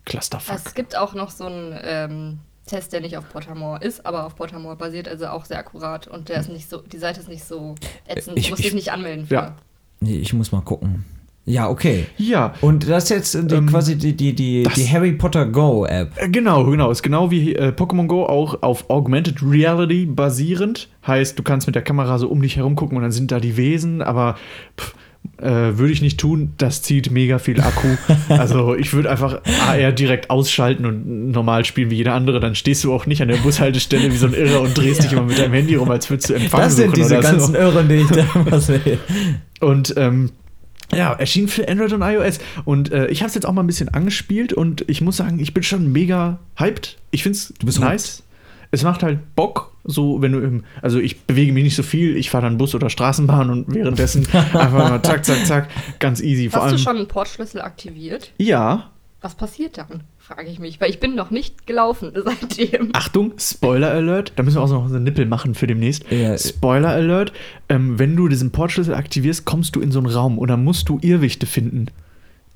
Speaker 1: Clusterfuck.
Speaker 4: Es gibt auch noch so einen ähm, Test, der nicht auf Pottermore ist, aber auf Pottermore basiert, also auch sehr akkurat. Und der ist nicht so, die Seite ist nicht so ätzend.
Speaker 2: Ich-
Speaker 4: du musst
Speaker 2: ich-
Speaker 4: dich nicht anmelden für.
Speaker 1: Ja.
Speaker 2: Nee, ich muss mal gucken. Ja, okay.
Speaker 1: Ja,
Speaker 2: Und das ist jetzt die,
Speaker 1: Ähm,
Speaker 2: quasi die, die, die,
Speaker 1: das-
Speaker 2: die Harry Potter Go App.
Speaker 1: Äh, Genau, genau. Ist genau wie äh, Pokémon Go auch auf Augmented Reality basierend. Heißt, du kannst mit der Kamera so um dich herum gucken und dann sind da die Wesen, aber pff, äh, würde ich nicht tun. Das zieht mega viel Akku. [laughs] also ich würde einfach AR direkt ausschalten und normal spielen wie jeder andere. Dann stehst du auch nicht an der Bushaltestelle wie so ein Irrer und drehst [laughs] dich immer mit deinem Handy rum, als würdest du Empfang
Speaker 2: Das sind diese ganzen
Speaker 1: so.
Speaker 2: Irren, die ich da immer sehe. [laughs]
Speaker 1: Und ähm, ja, erschien für Android und iOS. Und äh, ich habe es jetzt auch mal ein bisschen angespielt und ich muss sagen, ich bin schon mega hyped. Ich finde es
Speaker 2: bist
Speaker 1: nice. Es macht halt Bock, so wenn du im, also ich bewege mich nicht so viel, ich fahre dann Bus oder Straßenbahn und währenddessen [laughs] einfach mal zack, zack, zack, ganz easy. Vor
Speaker 4: Hast
Speaker 1: allem,
Speaker 4: du schon einen Portschlüssel aktiviert?
Speaker 1: ja,
Speaker 4: Was passiert dann? Frage ich mich, weil ich bin noch nicht gelaufen [laughs] seitdem.
Speaker 1: Achtung, Spoiler Alert, da müssen wir auch noch so einen Nippel machen für demnächst.
Speaker 2: Ja.
Speaker 1: Spoiler Alert, ähm, wenn du diesen Portschlüssel aktivierst, kommst du in so einen Raum und dann musst du Irrwichte finden.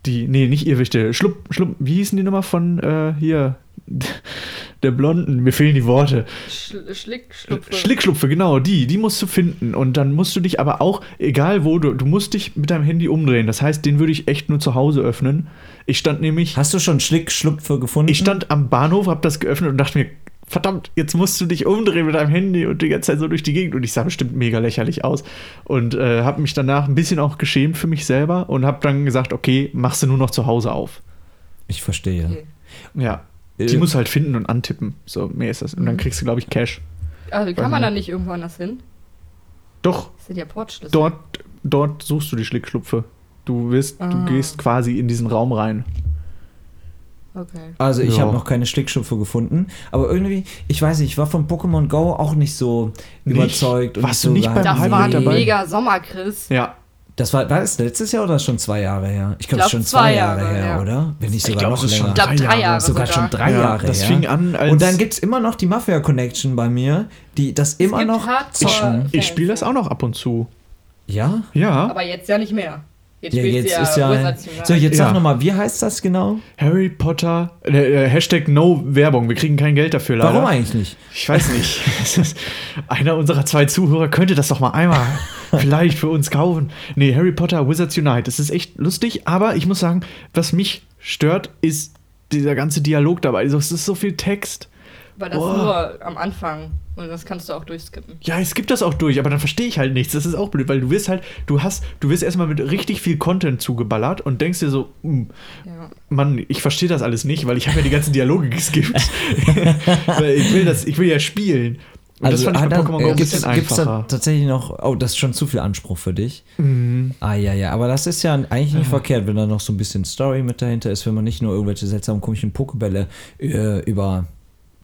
Speaker 1: Die, nee, nicht Irrwichte, Schlupp, Schlupp, wie hießen die nochmal von äh, hier, der Blonden, mir fehlen die Worte.
Speaker 4: Schl Schlick, Schlupfe.
Speaker 1: Schlickschlupfe, genau, die, die musst du finden. Und dann musst du dich aber auch, egal wo, du, du musst dich mit deinem Handy umdrehen. Das heißt, den würde ich echt nur zu Hause öffnen. Ich stand nämlich,
Speaker 2: Hast du schon Schlick-Schlupfe gefunden?
Speaker 1: ich stand am Bahnhof, hab das geöffnet und dachte mir, verdammt, jetzt musst du dich umdrehen mit deinem Handy und die ganze Zeit so durch die Gegend. Und ich sah bestimmt mega lächerlich aus. Und äh, habe mich danach ein bisschen auch geschämt für mich selber und habe dann gesagt, okay, machst du nur noch zu Hause auf.
Speaker 2: Ich verstehe.
Speaker 4: Okay.
Speaker 1: Ja.
Speaker 2: Äh.
Speaker 1: Die muss halt finden und antippen. So, mehr ist das. Und
Speaker 2: Mhm.
Speaker 1: dann kriegst du, glaube ich, Cash.
Speaker 4: Also kann man
Speaker 1: nicht.
Speaker 4: da nicht irgendwo anders hin?
Speaker 1: Doch,
Speaker 4: Das sind ja Portschlüssel.
Speaker 1: dort, dort suchst du die Schlickschlupfe. Du wirst,
Speaker 4: Ah.
Speaker 1: du gehst quasi in diesen Raum rein.
Speaker 4: Okay.
Speaker 2: Also ich
Speaker 1: Ja.
Speaker 2: habe noch keine Schlickschlupfe gefunden, aber irgendwie, ich weiß nicht, ich war von Pokémon Go auch nicht so
Speaker 1: Nicht?
Speaker 2: überzeugt.
Speaker 1: Warst
Speaker 2: so
Speaker 1: du nicht beim
Speaker 4: ein
Speaker 1: dabei?
Speaker 4: mega Sommerchris.
Speaker 1: Ja.
Speaker 2: Das war, war das letztes Jahr oder schon zwei Jahre her? Ich glaube,
Speaker 4: glaub,
Speaker 2: schon
Speaker 4: zwei
Speaker 2: zwei Jahre,
Speaker 4: Jahre,
Speaker 2: her,
Speaker 4: ja.
Speaker 2: oder? Wenn nicht sogar
Speaker 1: glaub,
Speaker 2: noch
Speaker 1: es ist
Speaker 2: länger.
Speaker 1: schon
Speaker 4: Ich glaube
Speaker 1: Drei
Speaker 4: drei
Speaker 1: Jahre,
Speaker 4: Jahre
Speaker 2: sogar schon drei
Speaker 1: Ja,
Speaker 2: Jahre
Speaker 1: das
Speaker 2: her.
Speaker 1: fing an als-
Speaker 2: Und dann gibt es immer noch die Mafia Connection bei mir, die das immer
Speaker 4: gibt
Speaker 2: noch
Speaker 4: Hardcore-
Speaker 2: zocken.
Speaker 1: Ich spiele das auch noch ab und zu.
Speaker 2: Ja?
Speaker 1: Ja.
Speaker 4: Aber jetzt ja nicht mehr. Jetzt
Speaker 2: Ja, jetzt
Speaker 4: du
Speaker 2: ist ja. So, jetzt
Speaker 1: Ja.
Speaker 2: sag nochmal, wie heißt das genau?
Speaker 1: Harry Potter. Äh, äh, Hashtag No Werbung. Wir kriegen kein Geld dafür, leider.
Speaker 2: Warum eigentlich nicht?
Speaker 1: Ich weiß nicht. [laughs] Einer unserer zwei Zuhörer könnte das doch mal einmal [laughs] vielleicht für uns kaufen. Nee, Harry Potter Wizards Unite. Das ist echt lustig, aber ich muss sagen, was mich stört, ist dieser ganze Dialog dabei. Also, Es ist so viel Text.
Speaker 4: Weil das
Speaker 1: Boah.
Speaker 4: nur am Anfang Und das kannst du auch durchskippen.
Speaker 1: Ja, es gibt das auch durch, aber dann verstehe ich halt nichts. Das ist auch blöd, weil du wirst halt, du hast, du wirst erstmal mit richtig viel Content zugeballert und denkst dir so, hm,
Speaker 4: Ja.
Speaker 1: Mann, ich verstehe das alles nicht, weil ich habe ja die ganzen Dialoge [laughs] geskippt. [laughs] weil ich will das, ich will ja spielen. Und das fand ich
Speaker 2: ah,
Speaker 1: bei Pokémon
Speaker 2: äh,
Speaker 1: Go ein
Speaker 2: gibt's,
Speaker 1: bisschen
Speaker 2: gibt's da
Speaker 1: einfacher.
Speaker 2: tatsächlich noch, oh, das ist schon zu viel Anspruch für dich.
Speaker 1: Mhm.
Speaker 2: Ah, ja, ja, aber das ist ja eigentlich nicht verkehrt, wenn da noch so ein bisschen Story mit dahinter ist, wenn man nicht nur irgendwelche seltsamen komischen Pokebälle äh, über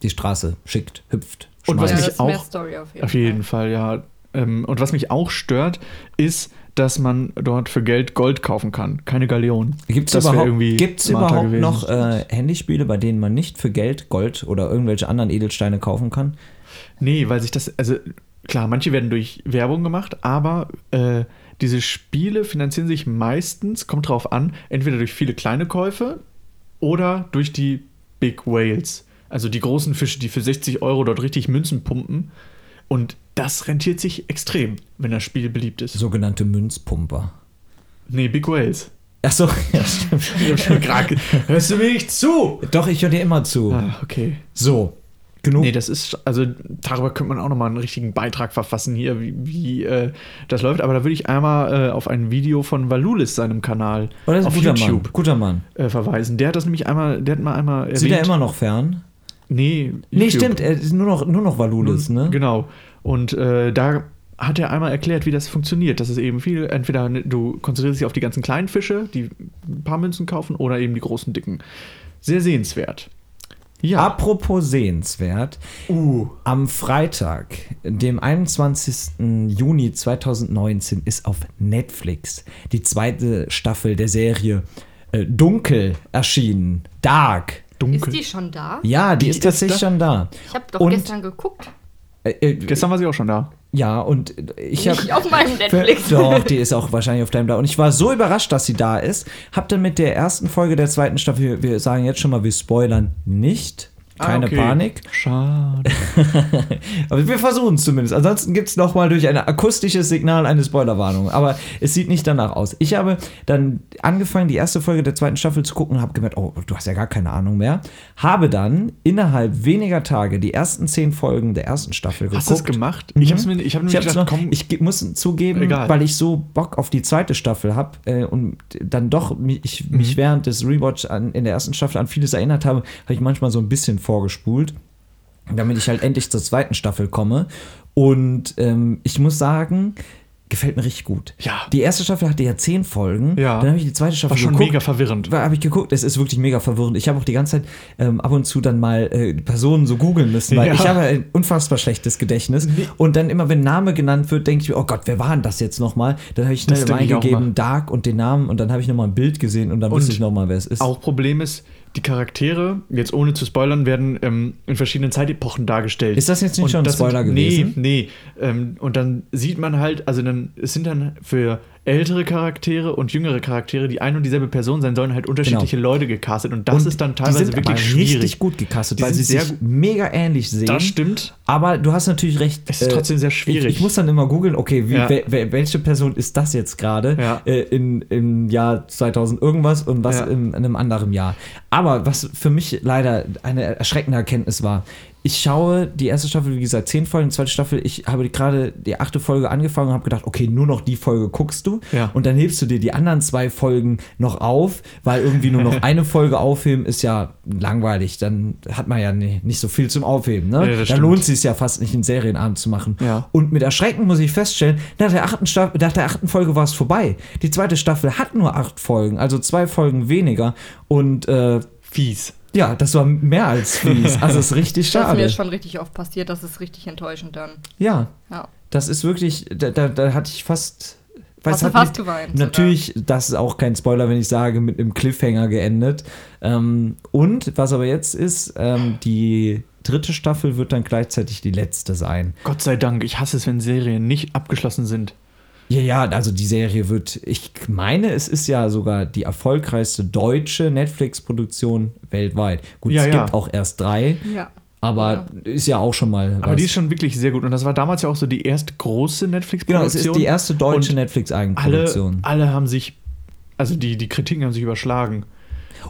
Speaker 2: die Straße schickt, hüpft,
Speaker 1: Und was
Speaker 4: ja,
Speaker 1: mich
Speaker 4: das ist mehr
Speaker 1: auch-
Speaker 4: Story auf jeden
Speaker 1: Auf jeden Fall, ja. Ähm, und was mich auch stört, ist, dass man dort für Geld Gold kaufen kann. Keine Galeonen.
Speaker 2: Gibt es überhaupt,
Speaker 1: irgendwie
Speaker 2: gibt's überhaupt
Speaker 1: gewesen.
Speaker 2: noch äh, Handyspiele, bei denen man nicht für Geld Gold oder irgendwelche anderen Edelsteine kaufen kann?
Speaker 1: Nee, weil sich das, also klar, manche werden durch Werbung gemacht, aber äh, diese Spiele finanzieren sich meistens, kommt drauf an, entweder durch viele kleine Käufe oder durch die Big Whales. Also die großen Fische, die für 60 Euro dort richtig Münzen pumpen. Und das rentiert sich extrem, wenn das Spiel beliebt ist.
Speaker 2: Sogenannte Münzpumper.
Speaker 1: Nee, Big Whales.
Speaker 2: Achso, [laughs] ja, stimmt.
Speaker 1: Hörst du mir nicht zu?
Speaker 2: Doch, ich höre dir immer zu.
Speaker 1: Ah, okay.
Speaker 2: So, genug.
Speaker 1: Nee, das ist, also darüber könnte man auch nochmal einen richtigen Beitrag verfassen hier, wie, wie äh, das läuft. Aber da würde ich einmal äh, auf ein Video von Valulis, seinem Kanal,
Speaker 2: Oh,
Speaker 1: auf
Speaker 2: guter Mann.
Speaker 1: YouTube
Speaker 2: Guter Mann.
Speaker 1: äh, verweisen. Der hat das nämlich einmal, der hat mal einmal erwähnt.
Speaker 2: Sieht er immer noch fern?
Speaker 1: Nee,
Speaker 2: Nee,
Speaker 1: YouTube.
Speaker 2: stimmt, er ist nur noch, nur noch Valulis, ne?
Speaker 1: Genau. Und äh, da hat er einmal erklärt, wie das funktioniert. Das ist eben viel, entweder du konzentrierst dich auf die ganzen kleinen Fische, die ein paar Münzen kaufen, oder eben die großen, dicken. Sehr sehenswert. Ja.
Speaker 2: Apropos sehenswert,
Speaker 1: Uh.
Speaker 2: am Freitag, dem 21. Juni 2019, ist auf Netflix die zweite Staffel der Serie äh, Dunkel erschienen. Dark.
Speaker 1: Dunkel.
Speaker 4: Ist die schon da?
Speaker 2: Ja, die,
Speaker 1: Die
Speaker 2: ist
Speaker 1: ist
Speaker 2: tatsächlich
Speaker 1: da?
Speaker 2: schon da.
Speaker 4: Ich habe doch
Speaker 2: Und-
Speaker 4: gestern geguckt.
Speaker 2: Äh, äh,
Speaker 1: Gestern war sie auch schon da.
Speaker 2: ja, und ich habe
Speaker 4: Nicht auf meinem [laughs] Netflix.
Speaker 2: Doch, die ist auch wahrscheinlich auf deinem da. Und ich war so überrascht, dass sie da ist. Hab dann mit der ersten Folge der zweiten Staffel, wir sagen jetzt schon mal, wir spoilern nicht. Keine
Speaker 1: Ah, okay.
Speaker 2: Panik.
Speaker 1: Schade. [laughs]
Speaker 2: Aber wir versuchen es zumindest. Ansonsten gibt es nochmal durch ein akustisches Signal eine Spoilerwarnung. Aber es sieht nicht danach aus. Ich habe dann angefangen, die erste Folge der zweiten Staffel zu gucken und habe gemerkt, oh, du hast ja gar keine Ahnung mehr. Habe dann innerhalb weniger Tage die ersten zehn Folgen der ersten Staffel geguckt.
Speaker 1: Hast du es gemacht?
Speaker 2: Mhm.
Speaker 1: Ich hab's mir, ich hab
Speaker 2: Ich,
Speaker 1: gedacht,
Speaker 2: noch,
Speaker 1: komm,
Speaker 2: ich muss zugeben,
Speaker 1: Egal.
Speaker 2: weil ich so Bock auf die zweite Staffel habe äh, und dann doch mich, ich, mich
Speaker 1: Mhm.
Speaker 2: während des Rewatch an, in der ersten Staffel an vieles erinnert habe, habe ich manchmal so ein bisschen vorgespult, damit ich halt endlich zur zweiten Staffel komme. Und ähm, ich muss sagen, gefällt mir richtig gut.
Speaker 1: Ja.
Speaker 2: Die erste Staffel hatte ja zehn Folgen.
Speaker 1: Ja.
Speaker 2: Dann habe ich die zweite Staffel
Speaker 1: war schon
Speaker 2: geguckt.
Speaker 1: mega verwirrend.
Speaker 2: Habe ich geguckt, es ist wirklich mega verwirrend. Ich habe auch die ganze Zeit ähm, ab und zu dann mal äh, Personen so googeln müssen, weil
Speaker 1: Ja.
Speaker 2: ich habe ein unfassbar schlechtes Gedächtnis. Und dann immer, wenn Name genannt wird, denke ich mir, oh Gott, wer war denn das jetzt nochmal? Dann habe ich schnell eingegeben. Dark und den Namen und dann habe ich nochmal ein Bild gesehen und dann
Speaker 1: Und
Speaker 2: wusste ich nochmal, wer es ist.
Speaker 1: Auch Problem ist, die Charaktere, jetzt ohne zu spoilern, werden ähm, in verschiedenen Zeitepochen dargestellt.
Speaker 2: Ist das jetzt nicht
Speaker 1: Und
Speaker 2: schon ein Spoiler
Speaker 1: sind,
Speaker 2: gewesen?
Speaker 1: Nee, nee. Ähm, und dann sieht man halt, also dann, es sind dann für ältere Charaktere und jüngere Charaktere, die ein und dieselbe Person sein sollen, halt unterschiedliche Leute gecastet. Und das
Speaker 2: Und
Speaker 1: ist dann
Speaker 2: die
Speaker 1: teilweise
Speaker 2: sind
Speaker 1: wirklich
Speaker 2: aber
Speaker 1: schwierig.
Speaker 2: richtig gut gecastet,
Speaker 1: Die
Speaker 2: weil sie
Speaker 1: sehr
Speaker 2: sich mega ähnlich sehen.
Speaker 1: Das stimmt.
Speaker 2: Aber du hast natürlich recht.
Speaker 1: Es ist trotzdem sehr schwierig.
Speaker 2: Ich, ich muss dann immer googeln, okay, wie,
Speaker 1: Ja.
Speaker 2: wel, wel, welche Person ist das jetzt gerade
Speaker 1: Ja.
Speaker 2: äh, in, im Jahr 2000 irgendwas und was
Speaker 1: Ja.
Speaker 2: in, in einem anderen Jahr. Aber was für mich leider eine erschreckende Erkenntnis war, ich schaue die erste Staffel, wie gesagt, zehn Folgen, die zweite Staffel, ich habe gerade die achte Folge angefangen und habe gedacht, okay, nur noch die Folge guckst du
Speaker 1: Ja.
Speaker 2: und dann hebst du dir die anderen zwei Folgen noch auf, weil irgendwie nur noch [laughs] eine Folge aufheben ist ja langweilig, dann hat man ja nie- nicht so viel zum Aufheben, ne?
Speaker 1: Ja,
Speaker 2: dann
Speaker 1: stimmt.
Speaker 2: lohnt es sich ja fast nicht, einen Serienabend zu machen.
Speaker 1: Ja.
Speaker 2: Und mit Erschrecken muss ich feststellen, nach der achten, Staffel, nach der achten Folge war es vorbei. Die zweite Staffel hat nur acht Folgen, also zwei Folgen weniger und äh,
Speaker 1: Fies.
Speaker 2: Ja, das war mehr als fies. [laughs] Also es ist richtig
Speaker 4: Das ist mir
Speaker 2: schade.
Speaker 4: schon richtig oft passiert, das ist richtig enttäuschend dann.
Speaker 2: Ja,
Speaker 4: Ja.
Speaker 2: das ist wirklich, da, da, da hatte ich fast.
Speaker 4: Hast du fast
Speaker 2: mit-
Speaker 4: geweint
Speaker 2: Natürlich, das ist auch kein Spoiler, wenn ich sage, mit einem Cliffhanger geendet. Ähm, und was aber jetzt ist, ähm, die dritte Staffel wird dann gleichzeitig die letzte sein.
Speaker 1: Gott sei Dank. Ich hasse es, wenn Serien nicht abgeschlossen sind.
Speaker 2: Ja, ja, also die Serie wird, ich meine, es ist ja sogar die erfolgreichste deutsche Netflix-Produktion weltweit. Gut,
Speaker 1: Ja,
Speaker 2: es
Speaker 1: ja.
Speaker 2: gibt auch erst drei,
Speaker 4: Ja.
Speaker 2: aber ist ja auch schon mal.
Speaker 1: Aber
Speaker 2: was.
Speaker 1: die ist schon wirklich sehr gut. Und das war damals ja auch so die erste große
Speaker 2: Genau,
Speaker 1: Netflix-Produktion.
Speaker 2: es ist die erste deutsche Netflix-Eigenproduktion.
Speaker 1: alle, alle haben sich, also die, die Kritiken haben sich überschlagen.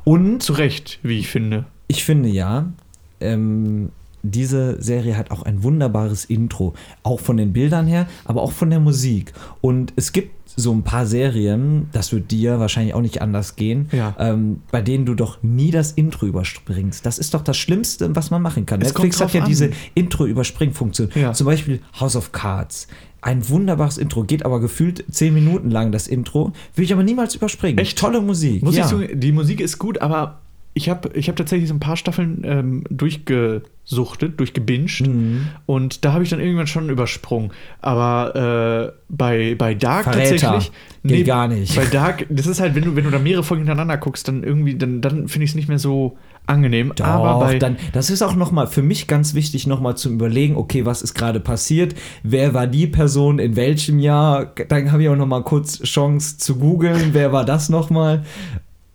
Speaker 2: Und
Speaker 1: Zu Recht, wie ich finde.
Speaker 2: ich finde ja, ähm, diese Serie hat auch ein wunderbares Intro. Auch von den Bildern her, aber auch von der Musik. Und es gibt so ein paar Serien, das wird dir wahrscheinlich auch nicht anders gehen,
Speaker 1: Ja.
Speaker 2: ähm, bei denen du doch nie das Intro überspringst. Das ist doch das Schlimmste, was man machen kann.
Speaker 1: Es
Speaker 2: Netflix hat ja
Speaker 1: drauf
Speaker 2: diese
Speaker 1: an.
Speaker 2: Intro-Überspringfunktion.
Speaker 1: Ja.
Speaker 2: Zum Beispiel House of Cards. Ein wunderbares Intro, geht aber gefühlt zehn Minuten lang das Intro, will ich aber niemals überspringen.
Speaker 1: Echt?
Speaker 2: Tolle Musik.
Speaker 1: Muss
Speaker 2: ja.
Speaker 1: ich sagen, die Musik ist gut, aber ich habe ich hab tatsächlich so ein paar Staffeln ähm, durchgesuchtet, durchgebinged.
Speaker 2: Mhm.
Speaker 1: Und da habe ich dann irgendwann schon übersprungen. Aber äh, bei, bei Dark
Speaker 2: Verräter.
Speaker 1: tatsächlich.
Speaker 2: Geht gar nicht.
Speaker 1: Bei Dark, das ist halt, wenn du, wenn du da mehrere Folgen hintereinander guckst, dann irgendwie, dann, dann finde ich es nicht mehr so angenehm.
Speaker 2: Doch,
Speaker 1: aber bei,
Speaker 2: dann, das ist auch nochmal für mich ganz wichtig, nochmal zu überlegen, okay, was ist gerade passiert, wer war die Person, in welchem Jahr, dann habe ich auch nochmal kurz Chance zu googeln, wer war das nochmal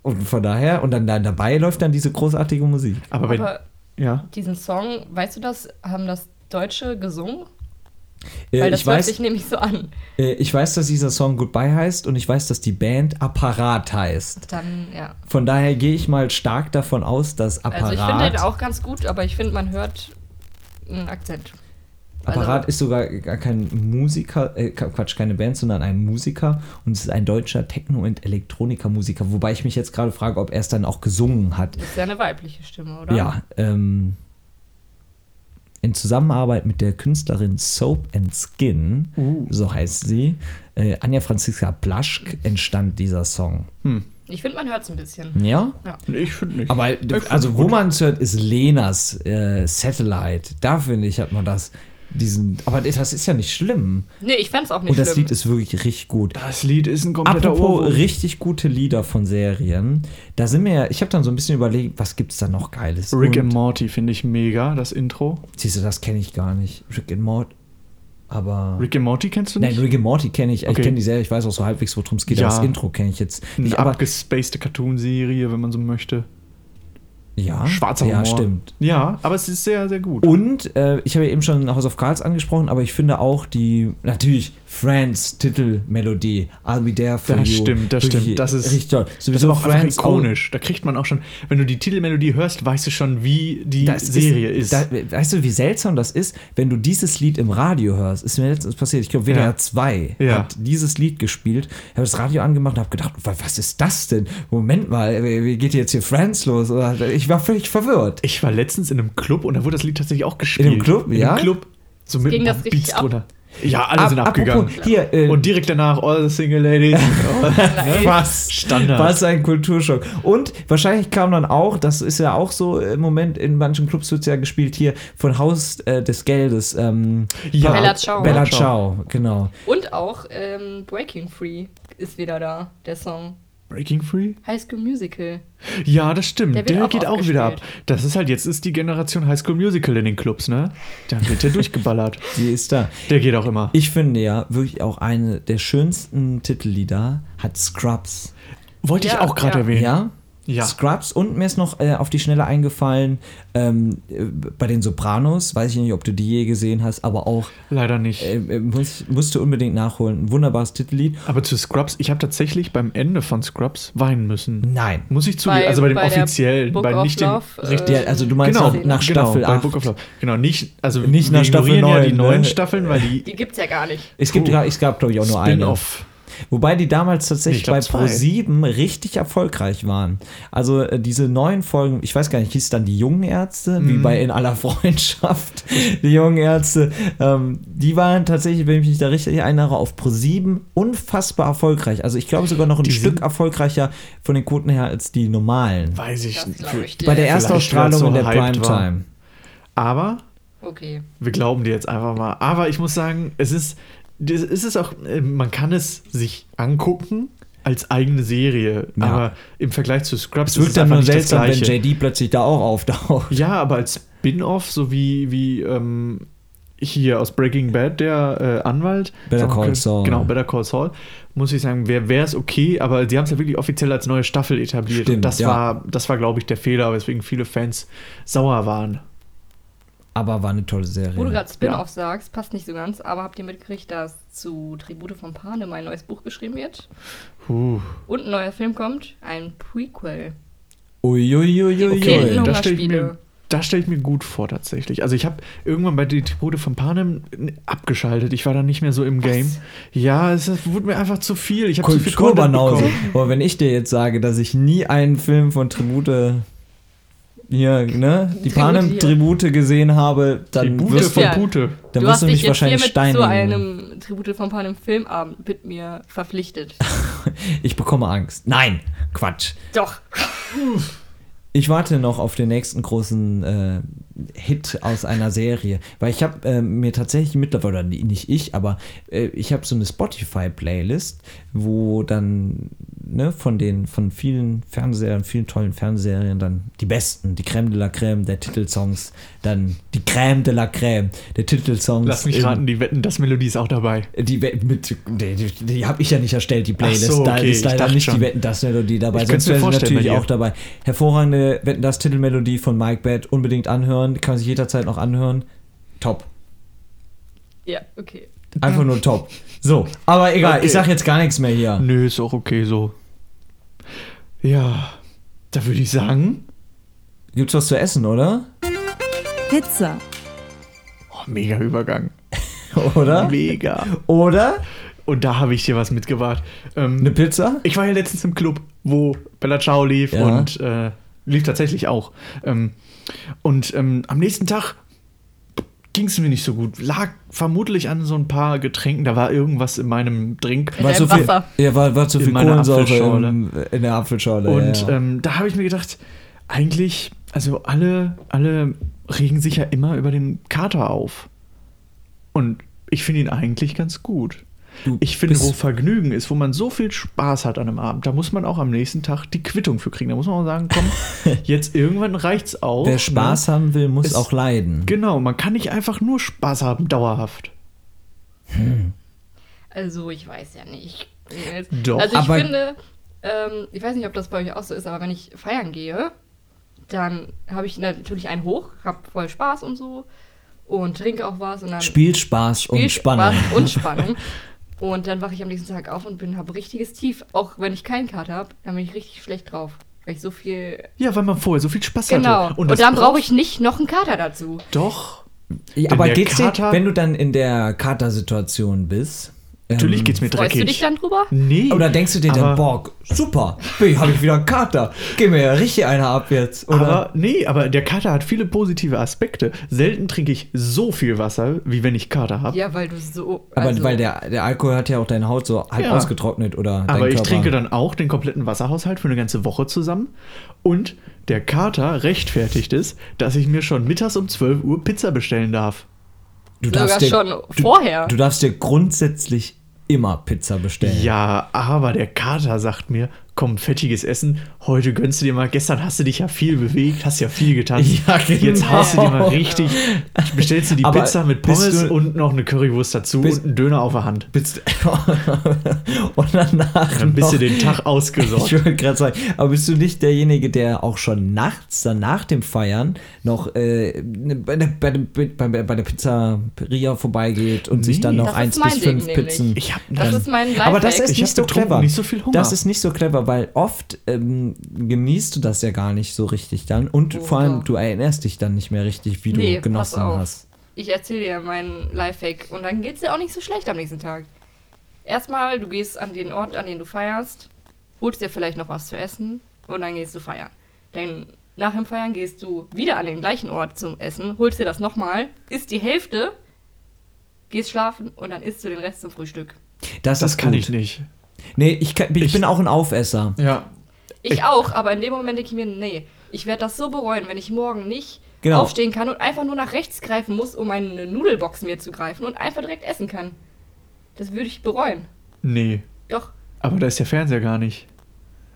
Speaker 2: und von daher, und dann, dann dabei läuft dann diese großartige Musik.
Speaker 1: aber bei,
Speaker 4: Aber
Speaker 1: ja.
Speaker 4: diesen Song, weißt du das, haben das Deutsche gesungen?
Speaker 2: Äh,
Speaker 4: Weil das
Speaker 2: ich,
Speaker 4: hört
Speaker 2: weiß,
Speaker 4: sich nämlich so an.
Speaker 2: äh, ich weiß, dass dieser Song Goodbye heißt und ich weiß, dass die Band Apparat heißt.
Speaker 4: Dann, ja.
Speaker 2: Von daher gehe ich mal stark davon aus, dass Apparat,
Speaker 4: Also ich finde den auch ganz gut, aber ich finde, man hört einen Akzent.
Speaker 2: Apparat
Speaker 4: Also-
Speaker 2: ist sogar gar kein Musiker, äh, Quatsch, keine Band, sondern ein Musiker und es ist ein deutscher Techno- und Elektroniker-Musiker, wobei ich mich jetzt gerade frage, ob er es dann auch gesungen hat.
Speaker 4: Ist ja eine weibliche Stimme, oder?
Speaker 2: Ja, ähm, in Zusammenarbeit mit der Künstlerin Soap and Skin,
Speaker 1: Uh.
Speaker 2: so heißt sie, äh, Anja Franziska Plaschk entstand dieser Song.
Speaker 4: Ich finde, man hört es ein bisschen.
Speaker 2: Ja?
Speaker 1: Ich finde nicht.
Speaker 2: Aber also, wo man es hört, ist Lenas äh, Satellite. Da finde ich, hat man das. Diesen, aber das ist ja nicht schlimm.
Speaker 4: Nee, ich fände es auch nicht
Speaker 2: Und das
Speaker 4: schlimm.
Speaker 2: Lied ist wirklich richtig gut.
Speaker 1: Das Lied ist ein kompletter
Speaker 2: Apropos
Speaker 1: Ohrwurm.
Speaker 2: richtig gute Lieder von Serien, da sind wir ja, ich habe dann so ein bisschen überlegt, was gibt's da noch Geiles?
Speaker 1: Rick
Speaker 2: Und-
Speaker 1: and Morty finde ich mega, das Intro.
Speaker 2: Siehst du, das kenne ich gar nicht. Rick and Morty. Aber.
Speaker 1: Rick and Morty kennst du
Speaker 2: Nein,
Speaker 1: nicht?
Speaker 2: Rick and Morty kenne ich. Ich
Speaker 1: Okay.
Speaker 2: kenne die Serie, ich weiß auch so halbwegs, worum es geht.
Speaker 1: Ja.
Speaker 2: Aber das Intro kenne ich jetzt
Speaker 1: Eine
Speaker 2: nicht. Aber,
Speaker 1: abgespacede Cartoon-Serie, wenn man so möchte.
Speaker 2: Ja,
Speaker 1: Schwarzer
Speaker 2: ja,
Speaker 1: Humor.
Speaker 2: stimmt.
Speaker 1: Ja, aber es ist sehr, sehr gut.
Speaker 2: Und äh, ich habe ja eben schon House of Cards angesprochen, aber ich finde auch die, natürlich, Friends Titelmelodie, I'll Be There For
Speaker 1: Das
Speaker 2: You.
Speaker 1: stimmt, das stimmt. Das ist-
Speaker 2: richtig toll.
Speaker 1: Das ist
Speaker 2: Sowieso
Speaker 1: auch
Speaker 2: Friends
Speaker 1: ikonisch. Da kriegt man auch schon, wenn du die Titelmelodie hörst, weißt du schon, wie die
Speaker 2: Das
Speaker 1: Serie ist.
Speaker 2: Da, weißt du, wie seltsam das ist, wenn du dieses Lied im Radio hörst? Ist mir letztens passiert. Ich glaube, WDR
Speaker 1: Ja.
Speaker 2: 2
Speaker 1: Ja.
Speaker 2: hat dieses Lied gespielt. Ich habe das Radio angemacht und habe gedacht, wa- was ist das denn? Moment mal, wie wie geht jetzt hier Friends los? Oder- Ich war völlig verwirrt.
Speaker 1: ich war letztens in einem Club und da wurde das Lied tatsächlich auch gespielt.
Speaker 2: einem Club,
Speaker 1: in
Speaker 2: ja?
Speaker 1: einem Club. So mit
Speaker 4: Ging das
Speaker 1: Beats
Speaker 4: ab?
Speaker 1: drunter. Ja, alle
Speaker 2: Ab-
Speaker 1: sind
Speaker 2: apropos,
Speaker 1: abgegangen.
Speaker 2: Hier, äh,
Speaker 1: und direkt danach All the Single Ladies. [laughs]
Speaker 2: was?
Speaker 1: Standard.
Speaker 2: Was ein Kulturschock. Und wahrscheinlich kam dann auch, das ist ja auch so im Moment, in manchen Clubs wird ja gespielt hier von Haus äh, des Geldes. Ähm,
Speaker 1: Ja.
Speaker 4: Bella Ciao.
Speaker 2: Bella
Speaker 1: Ciao.
Speaker 2: Ciao, genau.
Speaker 4: Und auch ähm, Breaking Free ist wieder da, der Song.
Speaker 1: Breaking Free?
Speaker 4: High School Musical.
Speaker 1: Ja, das stimmt.
Speaker 4: Der
Speaker 1: Der,
Speaker 4: auch
Speaker 1: geht auch wieder ab. Das ist halt, jetzt ist die Generation High School Musical in den Clubs, ne? Dann wird der [laughs] durchgeballert.
Speaker 2: Die ist da.
Speaker 1: Der geht auch immer.
Speaker 2: Ich finde ja wirklich auch eine der schönsten Titellieder hat Scrubs.
Speaker 1: Wollte ich
Speaker 4: Ja,
Speaker 1: auch gerade
Speaker 4: ja.
Speaker 1: erwähnen.
Speaker 2: Ja?
Speaker 1: Ja.
Speaker 2: Scrubs und mir ist noch äh, auf die Schnelle eingefallen, ähm, äh, bei den Sopranos, weiß ich nicht, ob du die je gesehen hast, aber auch
Speaker 1: Leider nicht.
Speaker 2: äh, äh, muss, musst du unbedingt nachholen. Ein wunderbares Titellied.
Speaker 1: Aber zu Scrubs, ich habe tatsächlich beim Ende von Scrubs weinen müssen.
Speaker 2: Nein.
Speaker 1: Muss ich zugeben,
Speaker 4: Bei-
Speaker 1: also bei dem
Speaker 4: bei
Speaker 1: offiziellen,
Speaker 4: Book
Speaker 1: bei
Speaker 4: of
Speaker 1: nicht dem
Speaker 4: Love, äh,
Speaker 1: richtig.
Speaker 2: Ja, also du meinst
Speaker 1: genau,
Speaker 2: auch nach
Speaker 1: genau,
Speaker 2: Staffel
Speaker 1: bei
Speaker 2: 8.
Speaker 1: Book of Love. Genau, nicht, also
Speaker 2: Nicht nach Staffel
Speaker 1: ignorieren ja
Speaker 2: 9,
Speaker 1: die
Speaker 2: ne?
Speaker 1: neuen Staffeln, weil die
Speaker 4: Die gibt's ja gar nicht.
Speaker 2: Es gibt,
Speaker 1: Puh.
Speaker 2: es gab, glaube ich, auch nur eine.
Speaker 1: Spin-off.
Speaker 2: Wobei die damals tatsächlich
Speaker 1: Ich glaub,
Speaker 2: bei
Speaker 1: zwei.
Speaker 2: Pro7 richtig erfolgreich waren. Also äh, diese neuen Folgen, ich weiß gar nicht, hieß dann die jungen Ärzte, wie
Speaker 1: Mhm.
Speaker 2: bei In aller Freundschaft, [laughs] die jungen Ärzte, ähm, die waren tatsächlich, wenn ich mich da richtig erinnere, auf Pro7 unfassbar erfolgreich. Also ich glaube sogar noch ein
Speaker 1: Die
Speaker 2: Stück erfolgreicher von den Quoten her als die normalen.
Speaker 1: Weiß ich nicht.
Speaker 2: Bei der Erstausstrahlung
Speaker 1: so
Speaker 2: in der. Primetime.
Speaker 1: Aber
Speaker 4: Okay.
Speaker 1: wir glauben dir jetzt einfach mal. Aber ich muss sagen, es ist, es ist auch, äh, man kann es sich angucken als eigene Serie.
Speaker 2: Ja.
Speaker 1: Aber im Vergleich zu Scrubs
Speaker 2: Es wirkt dann nur
Speaker 1: das
Speaker 2: seltsam, wenn. JD plötzlich da auch auftaucht.
Speaker 1: Ja, aber als Spin-off, so wie, wie ähm, hier aus Breaking Bad, der äh, Anwalt.
Speaker 2: Better Call
Speaker 1: okay.
Speaker 2: Saul.
Speaker 1: Genau, Better Call Saul. Muss ich sagen, wäre es okay, aber sie haben es ja wirklich offiziell als neue Staffel etabliert.
Speaker 2: Stimmt,
Speaker 1: und das
Speaker 2: ja.
Speaker 1: war, das war, glaube ich, der Fehler, weswegen viele Fans sauer waren.
Speaker 2: Aber war eine tolle Serie.
Speaker 4: Wo du gerade Spin-off sagst, passt nicht so ganz, aber habt ihr mitgekriegt, dass zu Tribute von Panem ein neues Buch geschrieben wird?
Speaker 1: Puh.
Speaker 4: Und ein neuer Film kommt? Ein Prequel.
Speaker 2: Uiuiuiui.
Speaker 4: Die
Speaker 1: Okay, das stell ich mir- da stelle ich mir gut vor tatsächlich. Also ich habe irgendwann bei die Tribute von Panem abgeschaltet. Ich war dann nicht mehr so im Game. Ja, es wurde mir einfach zu viel. Ich habe zu viel Content bekommen.
Speaker 2: Aber wenn ich dir jetzt sage, dass ich nie einen Film von Tribute hier, ne, die
Speaker 4: Tribute
Speaker 2: Panem-Tribute gesehen habe, dann
Speaker 1: Tribute
Speaker 2: wirst
Speaker 1: von. Pute.
Speaker 2: dann
Speaker 4: du
Speaker 2: wirst
Speaker 4: hast
Speaker 2: du
Speaker 4: dich
Speaker 2: mich
Speaker 4: jetzt
Speaker 2: wahrscheinlich
Speaker 4: hiermit zu einem Tribute von einem Filmabend mit mir verpflichtet. [laughs]
Speaker 2: Ich bekomme Angst. Nein, Quatsch.
Speaker 4: Doch.
Speaker 2: Ich warte noch auf den nächsten großen äh, Hit aus einer Serie, weil ich habe äh, mir tatsächlich mittlerweile, nicht ich, aber äh, ich habe so eine Spotify-Playlist, wo dann ne, von den von vielen Fernsehern, vielen tollen Fernsehserien dann die besten, die Crème de la Crème der Titelsongs, dann die Crème de la Crème der Titelsongs.
Speaker 1: Lass mich raten, die Wetten, das Melodie ist auch dabei.
Speaker 2: Die, mit, die, die, die habe ich ja nicht erstellt, die Playlist.
Speaker 1: Ach so,
Speaker 2: Da
Speaker 1: okay,
Speaker 2: ist
Speaker 1: ich
Speaker 2: leider nicht
Speaker 1: schon.
Speaker 2: die Wetten, das Melodie dabei.
Speaker 1: Ich
Speaker 2: Sonst
Speaker 1: könnte mir
Speaker 2: wäre sie
Speaker 1: vorstellen
Speaker 2: natürlich auch dabei. Hervorragende Wetten, das Titelmelodie von Mike Bett. Unbedingt anhören. Kann man sich jederzeit noch anhören. Top.
Speaker 4: Ja, okay.
Speaker 2: Einfach nur top. So, aber egal,
Speaker 1: Okay.
Speaker 2: ich sag jetzt gar nichts mehr hier.
Speaker 1: Nö, ist auch okay so. Ja, da würde ich sagen,
Speaker 2: Gibt's was zu essen, oder?
Speaker 3: Pizza.
Speaker 1: oh, mega Übergang. [laughs]
Speaker 2: Oder?
Speaker 1: Mega.
Speaker 2: Oder?
Speaker 1: Und da habe ich dir was mitgebracht. Ähm,
Speaker 2: Eine Pizza?
Speaker 1: Ich war ja letztens im Club, wo Bella Ciao lief
Speaker 2: Ja.
Speaker 1: und äh, lief tatsächlich auch. Ähm, und ähm, am nächsten Tag ging es mir nicht so gut. Lag vermutlich an so ein paar Getränken. Da war irgendwas in meinem Drink.
Speaker 4: In
Speaker 2: War so viel,
Speaker 4: Wasser.
Speaker 2: ja, war, war zu
Speaker 1: In
Speaker 2: viel
Speaker 1: meiner
Speaker 2: Kohlensäure
Speaker 1: Apfelschorle.
Speaker 2: im, in der Apfelschorle.
Speaker 1: Und
Speaker 2: ja, ja.
Speaker 1: ähm, da habe ich mir gedacht, eigentlich, also alle, alle regen sich ja immer über den Kater auf. Und ich finde ihn eigentlich ganz gut.
Speaker 2: Du
Speaker 1: Ich finde, wo Vergnügen ist, wo man so viel Spaß hat an einem Abend, da muss man auch am nächsten Tag die Quittung für kriegen. Da muss man auch sagen, komm, [laughs] jetzt irgendwann reicht's auch.
Speaker 2: Wer Spaß
Speaker 1: ne?
Speaker 2: haben will, muss
Speaker 1: Es-
Speaker 2: auch leiden.
Speaker 1: Genau, man kann nicht einfach nur Spaß haben, dauerhaft.
Speaker 4: Also, ich weiß ja nicht.
Speaker 1: Doch,
Speaker 4: also, ich
Speaker 2: aber-
Speaker 4: finde, ähm, ich weiß nicht, ob das bei euch auch so ist, aber wenn ich feiern gehe, dann habe ich natürlich einen hoch, habe voll Spaß und so und trinke auch was und dann
Speaker 2: Spielspaß und
Speaker 4: Spiel-
Speaker 2: Spannung.
Speaker 4: Spaß und [laughs] Spannung. Und dann wache ich am nächsten Tag auf und bin habe richtiges Tief. Auch wenn ich keinen Kater habe, dann bin ich richtig schlecht drauf. Weil ich so viel.
Speaker 1: Ja, weil man vorher so viel Spaß
Speaker 4: Genau.
Speaker 1: hatte.
Speaker 4: Und,
Speaker 1: das
Speaker 4: dann brauche ich nicht noch einen Kater dazu.
Speaker 1: Doch.
Speaker 2: Ja, aber geht's dir, wenn du dann in der Kater-Situation bist?
Speaker 1: Natürlich
Speaker 2: ähm,
Speaker 1: geht's mir
Speaker 4: Freust
Speaker 1: dreckig.
Speaker 4: du dich dann drüber?
Speaker 1: Nee.
Speaker 2: Oder denkst du dir dann,
Speaker 1: aber-
Speaker 2: boah, super, habe ich wieder einen Kater. Geh mir ja richtig einer ab jetzt. Oder?
Speaker 1: Aber nee, aber der Kater hat viele positive Aspekte. Selten trinke ich so viel Wasser, wie wenn ich Kater habe.
Speaker 4: Ja, weil du so.
Speaker 2: aber
Speaker 4: also-
Speaker 2: weil der, der Alkohol hat ja auch deine Haut so halb
Speaker 1: Ja.
Speaker 2: ausgetrocknet oder dein
Speaker 1: Aber ich
Speaker 2: Körper.
Speaker 1: trinke dann auch den kompletten Wasserhaushalt für eine ganze Woche zusammen. Und der Kater rechtfertigt es, dass ich mir schon mittags um 12 Uhr Pizza bestellen darf.
Speaker 2: du
Speaker 4: sogar schon
Speaker 2: du,
Speaker 4: vorher.
Speaker 2: Du darfst dir grundsätzlich immer Pizza bestellen.
Speaker 1: Ja, aber der Kater sagt mir, komm, fettiges Essen, heute gönnst du dir mal, gestern hast du dich ja viel bewegt, hast ja viel getan. [laughs]
Speaker 2: Ja, genau.
Speaker 1: Jetzt haust du dir mal richtig, bestellst du die
Speaker 2: Aber
Speaker 1: Pizza mit Pommes
Speaker 2: du-
Speaker 1: und noch eine Currywurst dazu
Speaker 2: bist-
Speaker 1: und einen Döner auf der Hand.
Speaker 2: Bist, [laughs] und danach
Speaker 1: Dann bist
Speaker 2: noch,
Speaker 1: du den Tag
Speaker 2: Ich
Speaker 1: ausgesorgt.
Speaker 2: wollte gerade sagen, aber bist du nicht derjenige, der auch schon nachts, dann nach dem Feiern, noch äh, ne, bei, der, bei, dem- bei, bei der Pizzeria vorbeigeht und sich dann
Speaker 1: Nee.
Speaker 2: noch
Speaker 4: Das
Speaker 2: eins bis fünf. Pizzen.
Speaker 1: Ich hab
Speaker 4: das ist mein
Speaker 2: aber das ist
Speaker 1: Ich
Speaker 2: nicht so clever.
Speaker 1: nicht so viel Hunger.
Speaker 2: Das ist nicht so clever, weil oft ähm, genießt du das ja gar nicht so richtig dann und
Speaker 4: Oh,
Speaker 2: vor allem
Speaker 4: doch.
Speaker 2: du erinnerst dich dann nicht mehr richtig, wie du
Speaker 4: Nee, pass
Speaker 2: genossen
Speaker 4: auf.
Speaker 2: hast.
Speaker 4: Ich erzähle dir meinen Lifehack und dann geht's dir auch nicht so schlecht am nächsten Tag. Erstmal, du gehst an den Ort, an den du feierst, holst dir vielleicht noch was zu essen und dann gehst du feiern. Dann nach dem Feiern gehst du wieder an den gleichen Ort zum Essen, holst dir das nochmal, isst die Hälfte, gehst schlafen und dann isst du den Rest zum Frühstück.
Speaker 2: Das,
Speaker 1: Das
Speaker 2: ist
Speaker 1: kann
Speaker 2: gut.
Speaker 1: ich nicht.
Speaker 2: Nee, ich, kann, ich,
Speaker 1: Ich-
Speaker 2: bin auch ein Aufesser.
Speaker 1: Ja.
Speaker 4: Ich,
Speaker 1: Ich-
Speaker 4: auch, aber in dem Moment denke ich mir, nee, ich werde das so bereuen, wenn ich morgen nicht
Speaker 2: Genau.
Speaker 4: aufstehen kann und einfach nur nach rechts greifen muss, um eine Nudelbox mir zu greifen und einfach direkt essen kann. Das würde ich bereuen.
Speaker 1: Nee.
Speaker 4: Doch.
Speaker 1: Aber da ist der Fernseher gar nicht.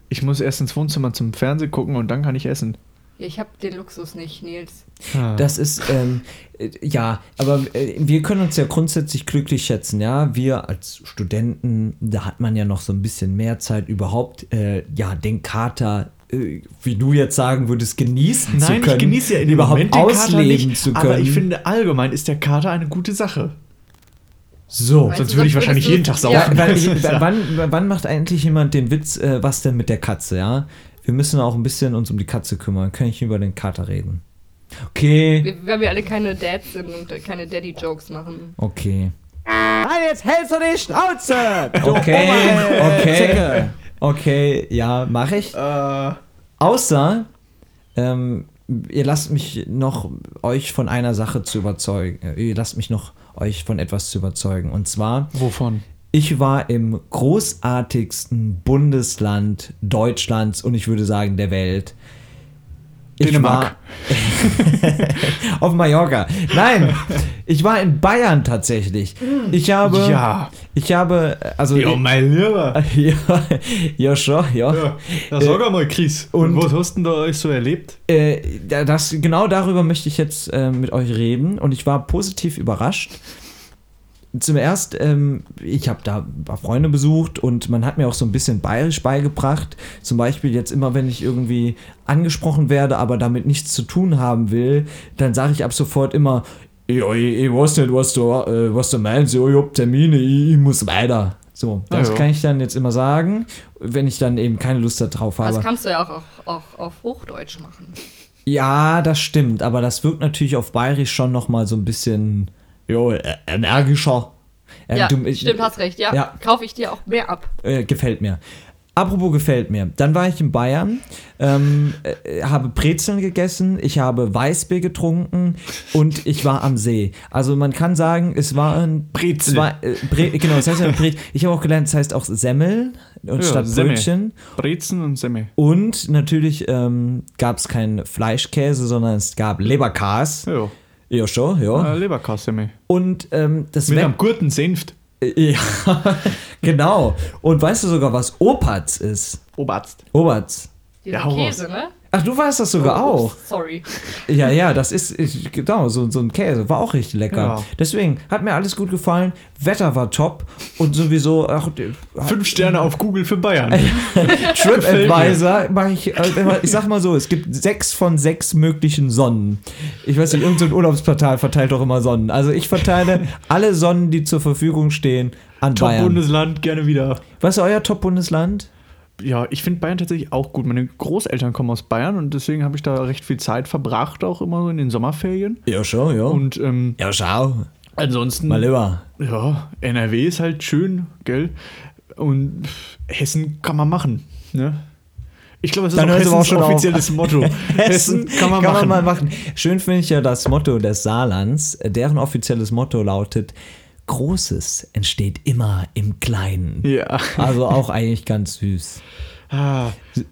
Speaker 1: Ich muss erst ins Wohnzimmer zum Fernsehen gucken und dann kann ich essen.
Speaker 4: Ja, ich habe den Luxus nicht, Nils.
Speaker 1: Ah.
Speaker 2: Das ist, ähm, äh, ja, aber äh, wir können uns ja grundsätzlich glücklich schätzen, ja. Wir als Studenten, da hat man ja noch so ein bisschen mehr Zeit überhaupt, äh, ja, den Kater, äh, wie du jetzt sagen würdest, genießen zu
Speaker 1: Nein,
Speaker 2: können.
Speaker 1: ich genieße ja in dem
Speaker 2: überhaupt
Speaker 1: Moment den Kater
Speaker 2: ausleben
Speaker 1: nicht,
Speaker 2: zu können.
Speaker 1: aber ich finde allgemein ist der Kater eine gute Sache.
Speaker 2: so.
Speaker 4: Weißt
Speaker 1: Sonst würde ich wahrscheinlich jeden Tag saufen.
Speaker 4: Ja.
Speaker 2: Weil ich, [laughs] wann, wann macht eigentlich jemand den Witz, äh, was denn mit der Katze, ja? Wir müssen auch ein bisschen uns um die Katze kümmern. Kann ich über den Kater reden? Okay,
Speaker 4: Wir- Weil wir alle keine Dads sind und keine Daddy-Jokes machen.
Speaker 2: okay.
Speaker 5: Nein, jetzt hältst du die Schnauze!
Speaker 2: Okay, okay. Okay, ja, mache ich.
Speaker 1: Äh,
Speaker 2: Außer, ähm, ihr lasst mich noch euch von einer Sache zu überzeugen. Äh, Ihr lasst mich noch euch von etwas zu überzeugen. Und zwar,
Speaker 1: wovon?
Speaker 2: Ich war im großartigsten Bundesland Deutschlands und ich würde sagen der Welt. Ich
Speaker 1: Dänemark.
Speaker 2: war [laughs] auf Mallorca. Nein, ich war in Bayern tatsächlich. Ich habe,
Speaker 1: Ja.
Speaker 2: ich habe, also
Speaker 1: Ja, mein Lieber. [laughs]
Speaker 2: ja, ja schon, ja.
Speaker 1: Ja, ja, sag einmal, Chris.
Speaker 2: und-
Speaker 1: was hast denn da euch so erlebt?
Speaker 2: Äh, da- das, genau darüber möchte ich jetzt äh, mit euch reden und ich war positiv überrascht. Zum erst, ähm, ich habe da ein paar Freunde besucht und man hat mir auch so ein bisschen bayerisch beigebracht. Zum Beispiel jetzt immer, wenn ich irgendwie angesprochen werde, aber damit nichts zu tun haben will, dann sage ich ab sofort immer, ich, ich weiß nicht, was du, äh, was du meinst, ja, ich hab Termine, ich, ich muss weiter. So, das
Speaker 1: ja.
Speaker 2: kann ich dann jetzt immer sagen, wenn ich dann eben keine Lust darauf habe.
Speaker 4: Das kannst du ja auch, auch, auch auf Hochdeutsch machen.
Speaker 2: Ja, das stimmt, aber das wirkt natürlich auf Bayerisch schon nochmal so ein bisschen jo, äh, energischer. Äh,
Speaker 4: ja,
Speaker 2: du- äh,
Speaker 4: stimmt, hast recht. Ja,
Speaker 2: Ja.
Speaker 4: kaufe ich dir auch mehr ab.
Speaker 2: äh, gefällt mir. Apropos gefällt mir. Dann war ich in Bayern, ähm, äh, habe Brezeln gegessen, ich habe Weißbier getrunken und ich war am See. Also man kann sagen, es waren
Speaker 1: Brezel.
Speaker 2: Zwei, äh, Bre genau, das heißt ja Bre Ich habe auch gelernt, es heißt auch Semmel und
Speaker 1: Ja,
Speaker 2: statt
Speaker 1: Semmel.
Speaker 2: Brötchen.
Speaker 1: Brezen und Semme.
Speaker 2: Und natürlich ähm, gab es kein Fleischkäse, sondern es gab Leberkas.
Speaker 1: Ja.
Speaker 2: Ja, schon, ja.
Speaker 1: Äh, Leberkassemme.
Speaker 2: Und ähm, das
Speaker 1: Mit einem guten Senft. [laughs]
Speaker 2: Ja, genau. Und weißt du sogar, was Opatz ist?
Speaker 1: Oberst.
Speaker 2: Oberz.
Speaker 4: Dieser
Speaker 1: Ja,
Speaker 4: Käse, ne?
Speaker 2: Ach, du weißt das sogar auch.
Speaker 4: Ups, Sorry.
Speaker 2: Ja, ja, das ist, ich, genau, so, so ein Käse. War auch richtig lecker.
Speaker 1: Ja.
Speaker 2: Deswegen hat mir alles gut gefallen. Wetter war top. Und sowieso, ach,
Speaker 1: Fünf Sterne auf Google für Bayern. [laughs]
Speaker 2: TripAdvisor mache ich, äh, ich sag mal so, es gibt sechs von sechs möglichen Sonnen. Ich weiß nicht, irgendein Urlaubsportal verteilt doch immer Sonnen. Also ich verteile alle Sonnen, die zur Verfügung stehen, an Bayern.
Speaker 1: Top-Bundesland, gerne wieder.
Speaker 2: Was ist euer Top-Bundesland?
Speaker 1: Ja, ich finde Bayern tatsächlich auch gut. Meine Großeltern kommen aus Bayern und deswegen habe ich da recht viel Zeit verbracht, auch immer so in den Sommerferien.
Speaker 2: Ja, schon, ja.
Speaker 1: Und ähm,
Speaker 2: ja, schau.
Speaker 1: ansonsten,
Speaker 2: Mal lieber.
Speaker 1: ja, NRW ist halt schön, gell? Und Hessen kann man machen, ne? Ich glaube, das ist
Speaker 2: Dann
Speaker 1: auch
Speaker 2: auch schon auf.
Speaker 1: offizielles Motto. [laughs] Hessen kann man machen.
Speaker 2: mal machen. Schön finde ich ja das Motto des Saarlands. Deren offizielles Motto lautet: Großes entsteht immer im Kleinen.
Speaker 1: Ja.
Speaker 2: Also auch eigentlich ganz süß.
Speaker 1: Ah,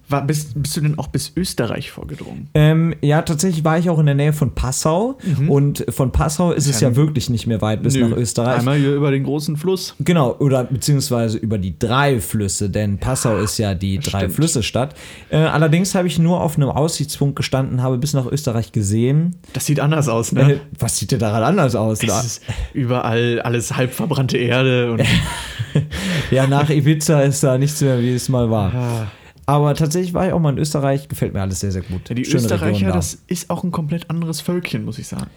Speaker 1: war, bist, bist du denn auch bis Österreich vorgedrungen?
Speaker 2: Ähm, ja, tatsächlich war ich auch in der Nähe von Passau und von Passau ist es
Speaker 1: Ja,
Speaker 2: ja wirklich nicht mehr weit bis
Speaker 1: Nö,
Speaker 2: nach Österreich.
Speaker 1: Einmal hier über den großen Fluss.
Speaker 2: Genau, oder beziehungsweise über die drei Flüsse, denn Passau ist ja die drei
Speaker 1: stimmt.
Speaker 2: Flüsse Stadt. Äh, allerdings habe ich nur auf einem Aussichtspunkt gestanden, habe bis nach Österreich gesehen.
Speaker 1: Das sieht anders aus,
Speaker 2: Äh,
Speaker 1: ne?
Speaker 2: was sieht denn daran anders aus?
Speaker 1: Es ist überall alles halb verbrannte Erde und [laughs] [laughs]
Speaker 2: Ja, nach Ibiza ist da nichts mehr, wie es mal war.
Speaker 1: Ah.
Speaker 2: Aber tatsächlich war ich auch mal in Österreich, gefällt mir alles sehr, sehr gut.
Speaker 1: Ja, die
Speaker 2: Schöne
Speaker 1: Österreicher,
Speaker 2: da.
Speaker 1: das ist auch ein komplett anderes Völkchen, muss ich sagen.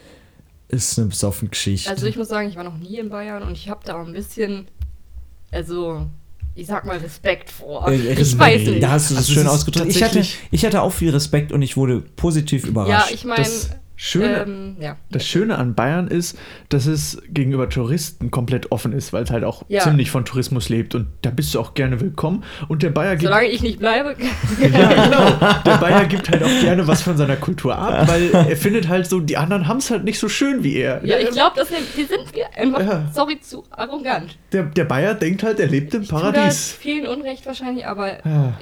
Speaker 2: ist eine besoffene Geschichte.
Speaker 4: Also ich muss sagen, ich war noch nie in Bayern und ich habe da auch ein bisschen, also ich sag mal Respekt vor.
Speaker 2: Äh,
Speaker 4: ich
Speaker 2: Respekt.
Speaker 4: weiß nicht.
Speaker 2: Da hast du das
Speaker 1: Also
Speaker 2: schön ausgedrückt. Ich hatte, ich hatte auch viel Respekt und ich wurde positiv
Speaker 4: ja,
Speaker 2: überrascht.
Speaker 4: ich meine,
Speaker 1: Schöne,
Speaker 4: ähm, ja.
Speaker 1: das Schöne an Bayern ist, dass es gegenüber Touristen komplett offen ist, weil es halt auch
Speaker 4: Ja.
Speaker 1: ziemlich von Tourismus lebt und da bist du auch gerne willkommen. Und der Bayer gibt,
Speaker 4: Solange ich nicht bleibe. [laughs]
Speaker 1: ja, genau, der Bayer gibt halt auch gerne was von seiner Kultur ab, weil er findet halt so, die anderen haben es halt nicht so schön wie er.
Speaker 4: ja, ich glaube, die sind wir einfach,
Speaker 1: Ja.
Speaker 4: sorry, zu arrogant.
Speaker 1: Der, der Bayer denkt halt, er lebt im
Speaker 4: Ich tue da
Speaker 1: Paradies.
Speaker 4: vielen Unrecht wahrscheinlich, aber
Speaker 1: Ja.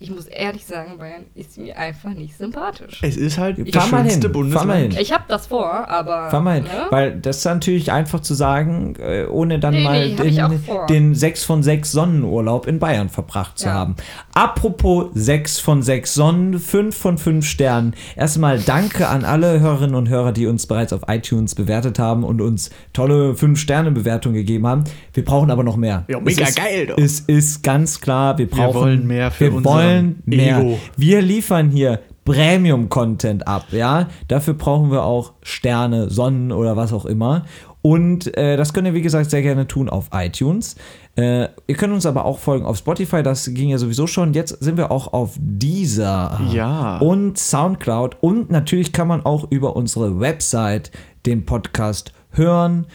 Speaker 4: Ich muss ehrlich sagen, Bayern ist mir einfach nicht sympathisch.
Speaker 1: Es ist halt
Speaker 2: Fahr
Speaker 1: das
Speaker 2: mal hin,
Speaker 1: schönste
Speaker 2: fahr
Speaker 1: Bundesland.
Speaker 2: mal hin.
Speaker 4: Ich habe das vor, aber.
Speaker 2: Fahr mal hin.
Speaker 4: ne?
Speaker 2: Weil das ist natürlich einfach zu sagen, äh, ohne dann
Speaker 4: Nee,
Speaker 2: mal
Speaker 4: nee, ich
Speaker 2: den, den 6 von 6 Sonnenurlaub in Bayern verbracht zu
Speaker 4: Ja.
Speaker 2: haben. Apropos 6 von 6 Sonnen, 5 von 5 Sternen. Erstmal danke an alle Hörerinnen und Hörer, die uns bereits auf iTunes bewertet haben und uns tolle 5-Sterne-Bewertungen gegeben haben. Wir brauchen aber noch mehr.
Speaker 1: Ja, mega
Speaker 2: es ist,
Speaker 1: geil, doch.
Speaker 2: Es ist ganz klar, wir brauchen
Speaker 1: wollen mehr für
Speaker 2: Wir wollen mehr.
Speaker 1: Ego.
Speaker 2: Wir liefern hier Premium-Content ab, ja. Dafür brauchen wir auch Sterne, Sonnen oder was auch immer. Und äh, das könnt ihr, wie gesagt, sehr gerne tun auf iTunes. Äh, ihr könnt uns aber auch folgen auf Spotify, das ging ja sowieso schon. Jetzt sind wir auch auf Deezer
Speaker 1: Ja.
Speaker 2: und Soundcloud. Und natürlich kann man auch über unsere Website den Podcast hören,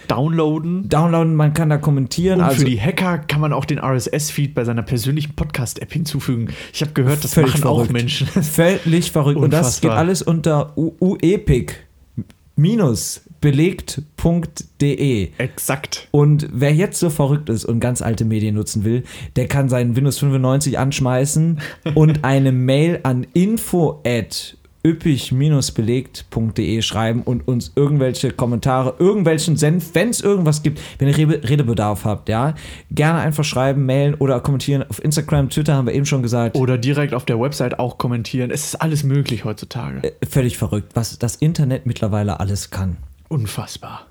Speaker 1: Downloaden.
Speaker 2: downloaden, man kann da kommentieren.
Speaker 1: Und
Speaker 2: also
Speaker 1: für die Hacker kann man auch den RSS-Feed bei seiner persönlichen Podcast-App hinzufügen. Ich habe gehört, das machen auch
Speaker 2: verrückt.
Speaker 1: Menschen. [laughs] [laughs]
Speaker 2: Völlig verrückt. Und das geht alles unter uepic-belegt.de.
Speaker 1: Exakt.
Speaker 2: Und wer jetzt so verrückt ist und ganz alte Medien nutzen will, der kann seinen Windows 95 anschmeißen [laughs] und eine Mail an info at üppig-belegt.de schreiben und uns irgendwelche Kommentare, irgendwelchen Senf, wenn es irgendwas gibt, wenn ihr Rede Redebedarf habt, ja, gerne einfach schreiben, mailen oder kommentieren. Auf Instagram, Twitter haben wir eben schon gesagt.
Speaker 1: Oder direkt auf der Website auch kommentieren. Es ist alles möglich heutzutage.
Speaker 2: Völlig verrückt, was das Internet mittlerweile alles kann.
Speaker 1: Unfassbar.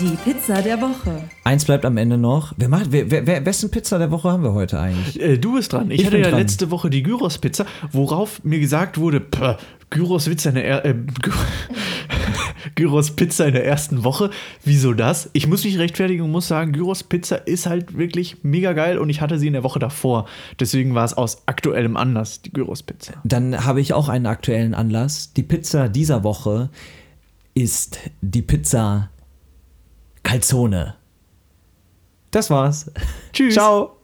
Speaker 3: Die Pizza der Woche.
Speaker 2: Eins bleibt am Ende noch. Wer macht, wer, wer, wer, wessen Pizza der Woche haben wir heute eigentlich?
Speaker 1: Äh, du bist dran. Ich,
Speaker 2: Ich
Speaker 1: hatte
Speaker 2: bin
Speaker 1: ja
Speaker 2: dran.
Speaker 1: letzte Woche die Gyros-Pizza, worauf mir gesagt wurde, "Pah, Gyros-Witz in der er äh, Gy- [laughs] Gyros-Pizza in der ersten Woche. Wieso das? Ich muss mich rechtfertigen und muss sagen, Gyros-Pizza ist halt wirklich mega geil und ich hatte sie in der Woche davor. Deswegen war es aus aktuellem Anlass die Gyros-Pizza.
Speaker 2: Dann habe ich auch einen aktuellen Anlass. Die Pizza dieser Woche ist die Pizza Calzone. Das war's. [laughs]
Speaker 1: Tschüss.
Speaker 2: Ciao.